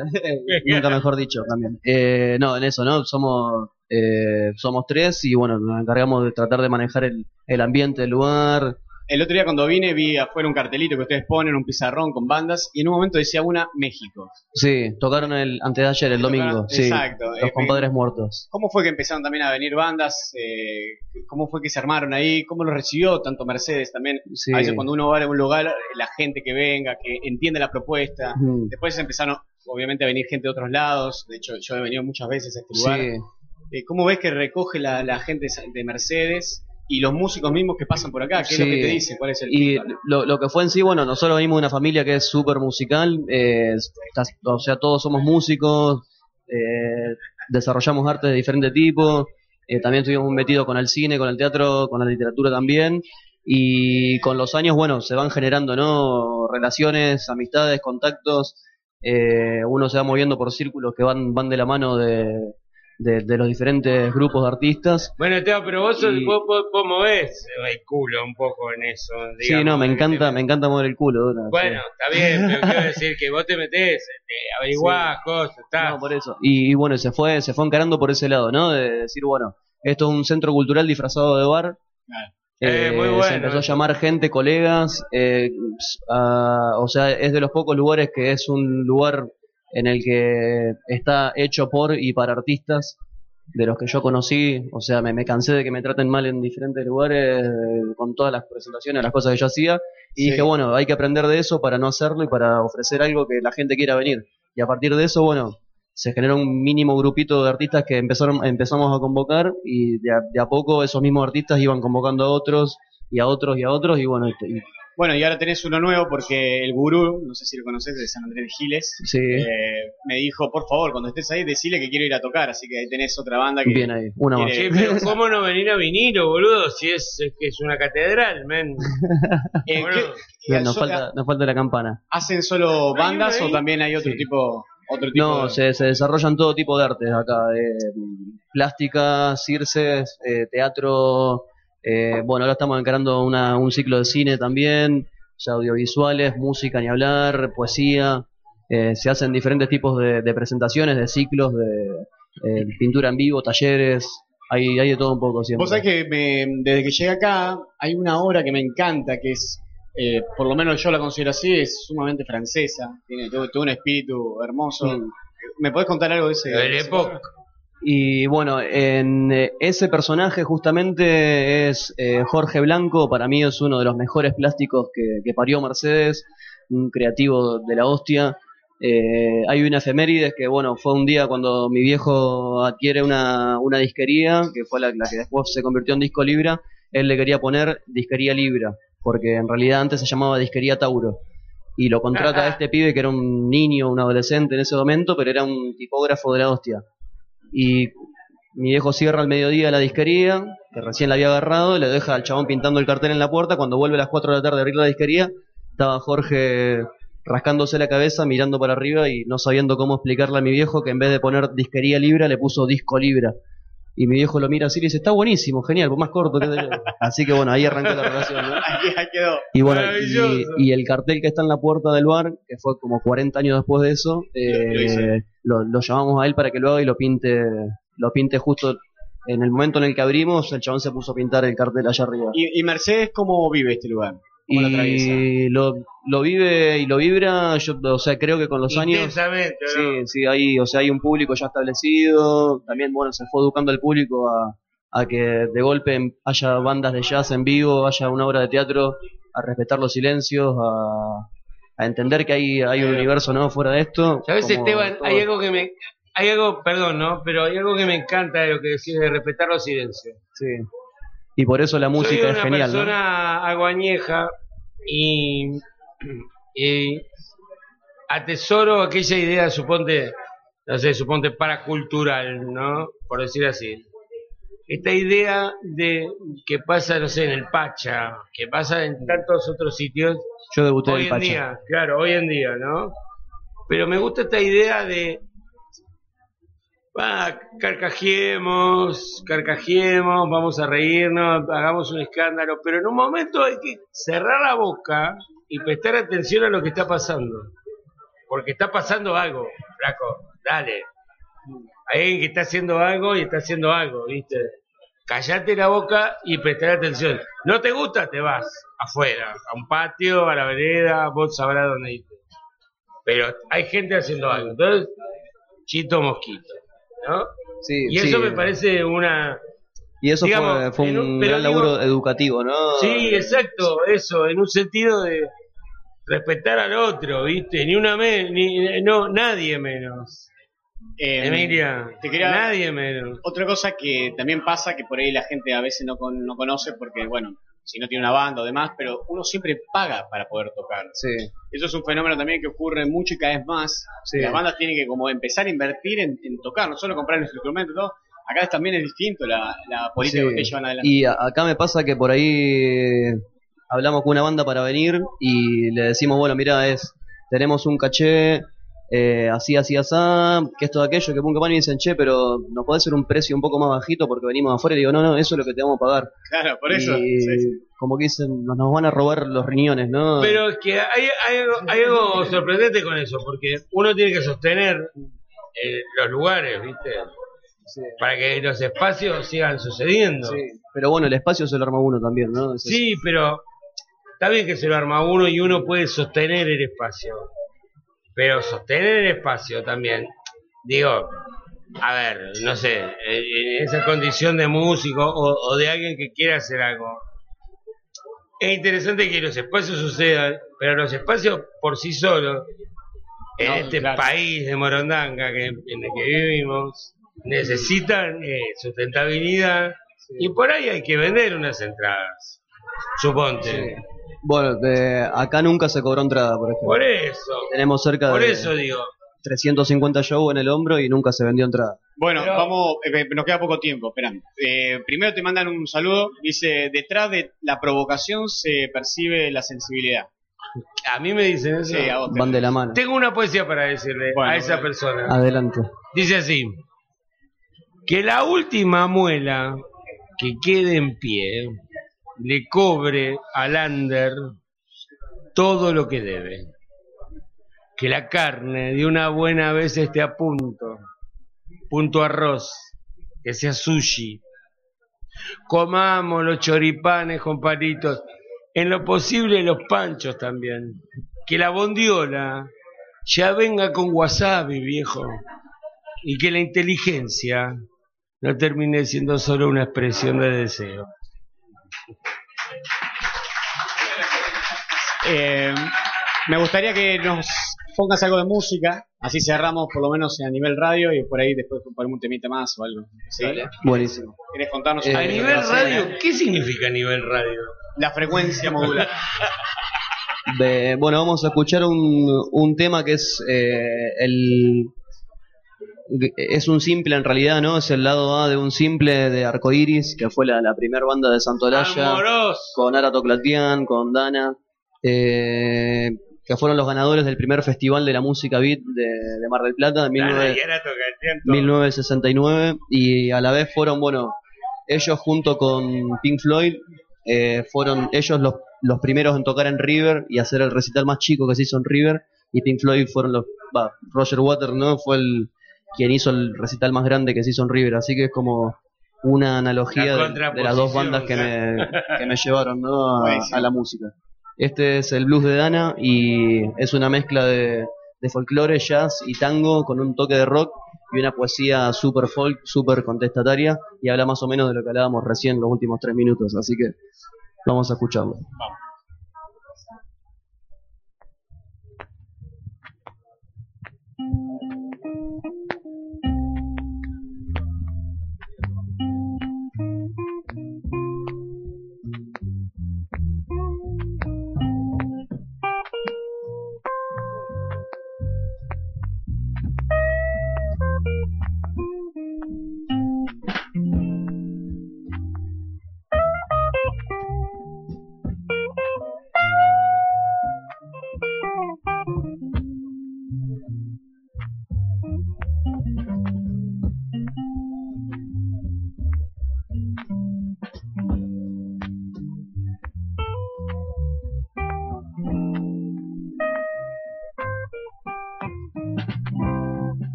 S26: nunca mejor dicho también. Eh, no, en eso, ¿no? Somos eh, somos tres y bueno, nos encargamos de tratar de manejar el, el ambiente del lugar.
S14: El otro día cuando vine vi afuera un cartelito que ustedes ponen, un pizarrón con bandas, y en un momento decía una México.
S26: Sí, tocaron el antes de ayer, el domingo.
S14: Tocaron-
S26: Sí,
S14: exacto,
S26: los
S14: eh,
S26: compadres muertos.
S14: ¿Cómo fue que empezaron también a venir bandas? Eh, ¿Cómo fue que se armaron ahí? ¿Cómo lo recibió tanto Mercedes también?
S26: Sí.
S14: A veces cuando uno va a un lugar, la gente que venga, que entiende la propuesta. Después empezaron, obviamente, a venir gente de otros lados. De hecho, yo he venido muchas veces a este lugar.
S26: Sí.
S14: Eh, ¿Cómo ves que recoge la, la gente de Mercedes y los músicos mismos que pasan por acá? ¿Qué es lo que te dicen? ¿Cuál es el
S26: Y lo, lo que fue en sí, bueno, nosotros venimos de una familia que es súper musical, eh, está- o sea, todos somos músicos, eh, desarrollamos artes de diferente tipo, eh, también estuvimos metidos con el cine, con el teatro, con la literatura también, y con los años, bueno, se van generando, ¿no? Relaciones, amistades, contactos, eh, uno se va moviendo por círculos que van, van de la mano de, de- de los diferentes grupos de artistas.
S17: Bueno, Teo, pero vos,
S26: Y-
S17: vos, vos, vos movés el culo un poco en eso.
S26: Sí, no, me encanta, me encanta mover el culo. ¿no?
S17: Bueno,
S26: Sí.
S17: está bien, pero quiero [LAUGHS] decir que vos te metés, te averiguás cosas, está.
S26: No, por eso. Y, y bueno, se fue, se fue encarando por ese lado, ¿no? De decir, bueno, esto es un centro cultural disfrazado de bar.
S17: Eh, muy
S26: se
S17: bueno
S26: empezó a
S17: eso.
S26: llamar gente, colegas, eh, a- o sea, es de los pocos lugares que es un lugar en el que está hecho por y para artistas, de los que yo conocí, o sea, me, me cansé de que me traten mal en diferentes lugares, eh, con todas las presentaciones, las cosas que yo hacía, y
S14: Sí.
S26: dije, bueno, hay que aprender de eso para no hacerlo y para ofrecer algo que la gente quiera venir. Y a partir de eso, bueno, se generó un mínimo grupito de artistas que empezaron, empezamos a convocar y de a, de a poco esos mismos artistas iban convocando a otros y a otros y a otros y bueno, y- y-
S14: Bueno, y ahora tenés uno nuevo porque el gurú, no sé si lo conoces, de San Andrés de Giles,
S26: Sí.
S14: eh, me dijo, por favor, cuando estés ahí, decile que quiero ir a tocar. Así que ahí tenés otra banda que...
S26: Bien ahí, una más.
S17: Sí, pero [LAUGHS] ¿cómo no venir a vinilo, boludo? Si es, es que es una catedral, men. [LAUGHS]
S14: Eh,
S17: Bueno,
S14: ¿qué-
S26: Bien, nos falta, nos falta la campana.
S14: ¿Hacen solo
S17: ¿Hay
S14: bandas o también hay otro tipo otro tipo
S26: No,
S14: de-
S26: se, se desarrollan todo tipo de artes acá, eh, plástica, circes, eh, teatro, eh, bueno, ahora estamos encarando una, un ciclo de cine también, o sea, audiovisuales, música ni hablar, poesía, eh, se hacen diferentes tipos de, de presentaciones, de ciclos, de eh, pintura en vivo, talleres, hay, hay de todo un poco siempre.
S14: Vos sabés que me- desde que llegué acá hay una obra que me encanta, que es, eh, por lo menos yo la considero así, es sumamente francesa, tiene todo, todo un espíritu hermoso.
S26: Mm.
S14: ¿Me podés contar algo de ese? De.
S26: Y bueno, en eh, ese personaje justamente es eh, Jorge Blanco, para mí es uno de los mejores plásticos que, que parió Mercedes, un creativo de la hostia. Eh, hay una efemérides que bueno, fue un día cuando mi viejo adquiere una, una disquería, que fue la, la que después se convirtió en Disco Libra, él le quería poner Disquería Libra, porque en realidad antes se llamaba Disquería Tauro. Y lo contrata a este pibe que era un niño, un adolescente en ese momento, pero era un tipógrafo de la hostia. Y mi viejo cierra al mediodía la disquería, que recién la había agarrado, le deja al chabón pintando el cartel en la puerta. Cuando vuelve a las 4 de la tarde a abrir la disquería, estaba Jorge rascándose la cabeza, mirando para arriba y no sabiendo cómo explicarle a mi viejo que en vez de poner disquería libra, le puso disco libra. Y mi viejo lo mira así y dice, está buenísimo, genial, pues más corto. yo". Así que bueno, ahí arrancó la relación. ¿no? [LAUGHS]
S14: Ahí, quedó.
S26: Y bueno, y, y el cartel que está en la puerta del bar, que fue como 40 años después de eso, eh,
S14: Lo
S26: lo, llamamos a él para que lo haga y lo pinte, lo pinte justo en el momento en el que abrimos, el chabón se puso a pintar el cartel allá arriba.
S14: ¿Y, y Mercedes cómo vive este lugar? ¿Cómo lo atraviesa?
S26: Y lo, lo vive y lo vibra, yo, o sea, creo que con los años...
S17: ¿no?
S26: Sí, sí, hay, o sea, hay un público ya establecido, también, bueno, se fue educando el público a, a que de golpe haya bandas de jazz en vivo, haya una obra de teatro, a respetar los silencios, a, a entender que hay, hay un universo no fuera de esto.
S17: ¿Sabes, Esteban?
S26: todo.
S17: Hay algo que me. Hay algo, perdón, ¿no? Pero hay algo que me encanta de lo que decís de respetar los silencios.
S26: Sí. Y por eso la música
S17: Soy
S26: es genial, ¿no?
S17: persona aguañeja y, y atesoro aquella idea, suponte, no sé, suponte paracultural, ¿no? Por decir así. Esta idea de que pasa, no sé, en el Pacha, que pasa en tantos otros sitios.
S26: Yo debuté
S17: hoy en
S26: Pacha.
S17: día, claro, hoy en día, ¿no? Pero me gusta esta idea de va, carcajeemos, carcajeemos, vamos a reírnos, hagamos un escándalo, pero en un momento hay que cerrar la boca y prestar atención a lo que está pasando. Porque está pasando algo, flaco, dale. Hay alguien que está haciendo algo y está haciendo algo, ¿viste? Callate la boca y prestar atención. ¿No te gusta? Te vas afuera, a un patio, a la vereda, vos sabrás dónde irte. Pero hay gente haciendo algo. Entonces, chito mosquito, ¿no?
S26: Sí,
S17: y eso
S26: sí.
S17: me parece una...
S26: Y eso
S17: digamos,
S26: fue, fue un gran
S17: digo-
S26: laburo educativo, ¿no?
S17: Sí, exacto, eso, en un sentido de respetar al otro, ¿viste? Ni una me- ni no nadie menos.
S14: Eh,
S17: Emilia,
S14: te quería-
S17: nadie menos.
S14: Otra cosa que también pasa, que por ahí la gente a veces no, con- no conoce porque, bueno, si no tiene una banda o demás, pero uno siempre paga para poder tocar.
S26: Sí.
S14: Eso es un fenómeno también que ocurre mucho y cada vez más.
S26: Sí.
S14: Las bandas tienen que como empezar a invertir en, en tocar, no solo comprar los instrumentos y todo. Acá también es distinto la, la política
S26: Sí.
S14: que ustedes llevan adelante.
S26: Y a- acá me pasa que por ahí hablamos con una banda para venir y le decimos, bueno, mira, es tenemos un caché eh, así, así, así, que esto, aquello, que que pan, y dicen, che, pero nos puede ser un precio un poco más bajito porque venimos de afuera. Y digo, no, no, eso es lo que te vamos a pagar.
S14: Claro, por eso.
S26: Y
S14: sí, sí.
S26: como que dicen, nos, nos van a robar los riñones, ¿no?
S17: Pero es que hay, hay, algo, hay algo sorprendente con eso, porque uno tiene que sostener eh, los lugares, ¿viste? Para que los espacios sigan sucediendo.
S26: Sí, pero bueno, el espacio se lo arma uno también, ¿no? Es
S17: Sí, pero está bien que se lo arma uno y uno puede sostener el espacio. Pero sostener el espacio también, digo, a ver, no sé, en esa condición de músico o, o de alguien que quiera hacer algo. Es interesante que los espacios sucedan, pero los espacios por sí solos, en
S14: No,
S17: este
S14: claro.
S17: país de Morondanga que, en el que vivimos, necesitan eh, sustentabilidad y por ahí hay que vender unas entradas, suponte.
S26: Bueno, de, acá nunca se cobró entrada, por ejemplo.
S17: Por eso,
S26: Tenemos cerca
S17: por
S26: de
S17: eso digo.
S26: 350 shows en el hombro y nunca se vendió entrada.
S14: Bueno,
S17: Pero-
S14: vamos, eh, nos queda poco tiempo, esperando. Eh, primero te mandan un saludo, dice, detrás de la provocación se percibe la sensibilidad.
S17: A mí me dicen eso.
S14: Sí, a vos
S26: Van de la mano.
S17: Tengo una poesía para decirle
S14: Bueno,
S17: a esa
S14: bueno.
S17: persona.
S26: Adelante.
S17: Dice así, que la última muela que quede en pie le cobre al under todo lo que debe. Que la carne de una buena vez esté a punto, punto arroz, que sea sushi. Comamos los choripanes con palitos, en lo posible los panchos también. Que la bondiola ya venga con wasabi, viejo. Y que la inteligencia no termine siendo solo una expresión de deseo.
S14: Eh, me gustaría que nos pongas algo de música, así cerramos por lo menos a nivel radio y por ahí después ponemos un temita más o algo. ¿Sí?
S26: Buenísimo.
S14: ¿Querés contarnos
S26: Eh,
S17: A nivel radio, ¿qué significa a nivel radio?
S14: La frecuencia modular.
S26: De- bueno, vamos a escuchar un, un tema que es eh, el es un simple en realidad, ¿no? Es el lado A de un simple de Arcoiris, que fue la, la primera banda de Santolaya, con Ara Toclatian, con Dana, eh, que fueron los ganadores del primer festival de la música beat de, de Mar del Plata en
S17: Dana
S26: 19
S17: y ahora toca el tiempo.
S26: 1969 y a la vez fueron, bueno, ellos junto con Pink Floyd eh, fueron ellos los, los primeros en tocar en River y hacer el recital más chico que se hizo en River y Pink Floyd fueron los, va, Roger Waters, ¿no? Fue el quien hizo el recital más grande que se hizo en River, así que es como una analogía
S17: La
S26: de, de las dos bandas que me, que me llevaron ¿no? a, la música. Este es el blues de Dana y es una mezcla de, de folclore, jazz y tango con un toque de rock y una poesía super folk, super contestataria y habla más o menos de lo que hablábamos recién los últimos tres minutos, así que vamos a escucharlo.
S28: Mm,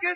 S28: que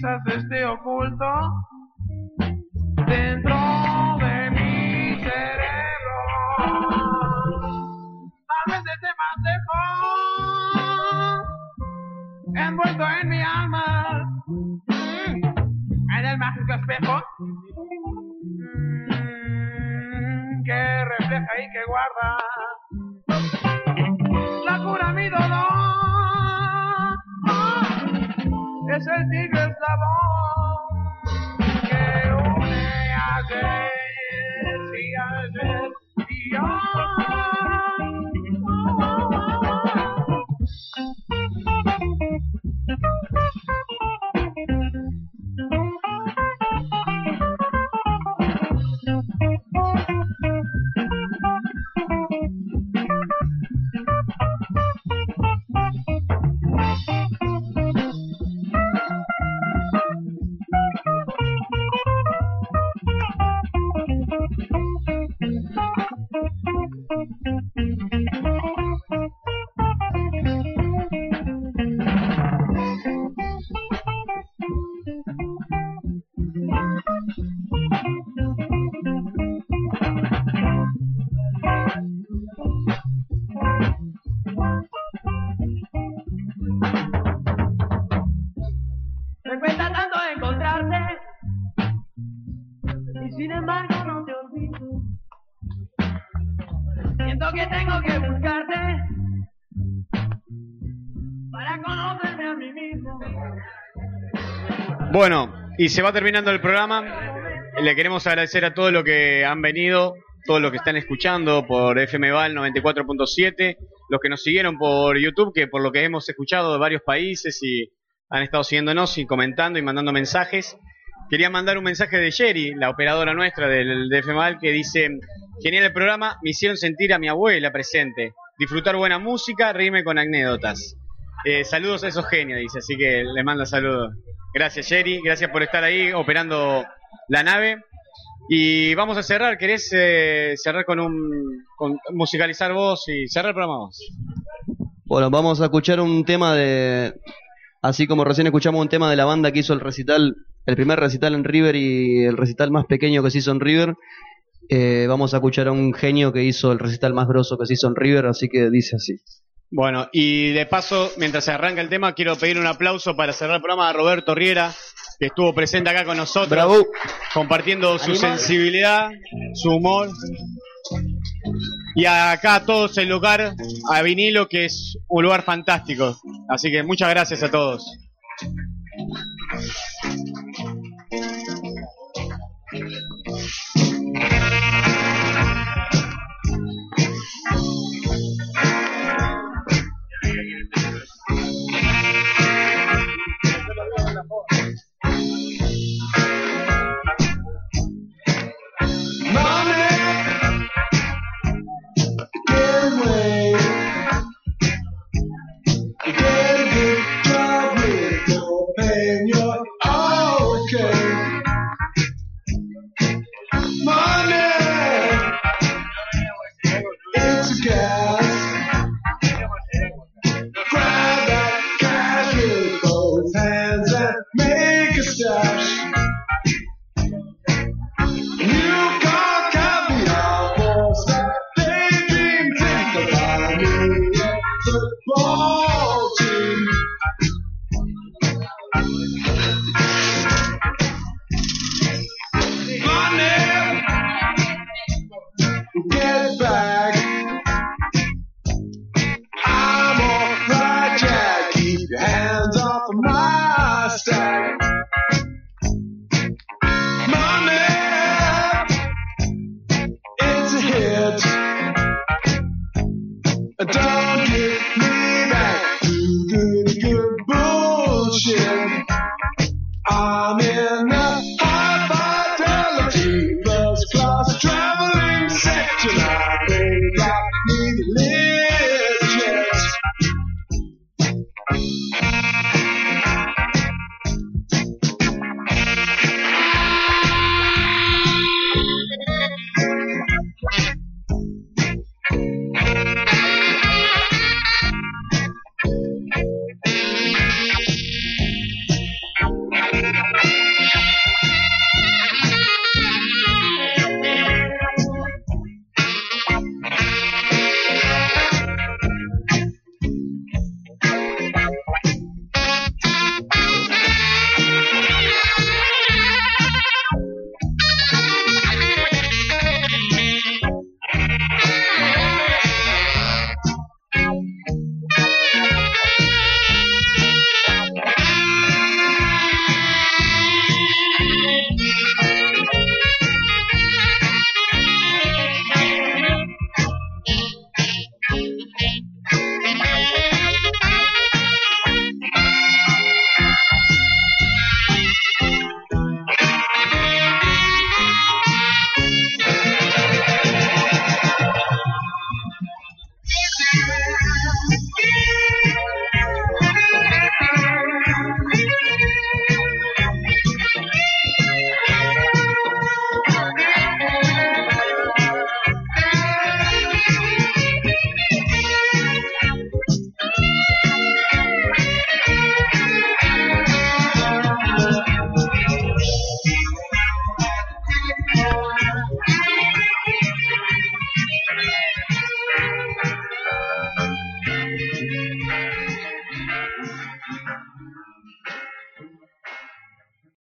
S28: quizás esté oculto y
S14: se va terminando el programa. Le queremos agradecer a todos los que han venido, todos los que están escuchando por FM Val 94.7, los que nos siguieron por YouTube, que por lo que hemos escuchado de varios países y han estado siguiéndonos y comentando y mandando mensajes. Quería mandar un mensaje de Sherry, la operadora nuestra del de FM Val, que dice, genial el programa, me hicieron sentir a mi abuela presente, disfrutar buena música, reírme con anécdotas. Eh, saludos a esos genios, dice, así que le mando saludos. Gracias, Jerry, gracias por estar ahí operando la nave. Y vamos a cerrar, ¿querés eh, cerrar con un. Con, musicalizar vos y cerrar el programa?
S26: Bueno, vamos a escuchar un tema de. Así como recién escuchamos un tema de la banda que hizo el recital, el primer recital en River y el recital más pequeño que se hizo en River. eh, vamos a escuchar a un genio que hizo el recital más grosso que se hizo en River, así que dice así.
S14: Bueno, y de paso, mientras se arranca el tema, quiero pedir un aplauso para cerrar el programa a Roberto Riera, que estuvo presente acá con nosotros,
S26: Bravo.
S14: compartiendo su sensibilidad, su humor. Y acá a todos el lugar, a Vinilo, que es un lugar fantástico. Así que muchas gracias a todos.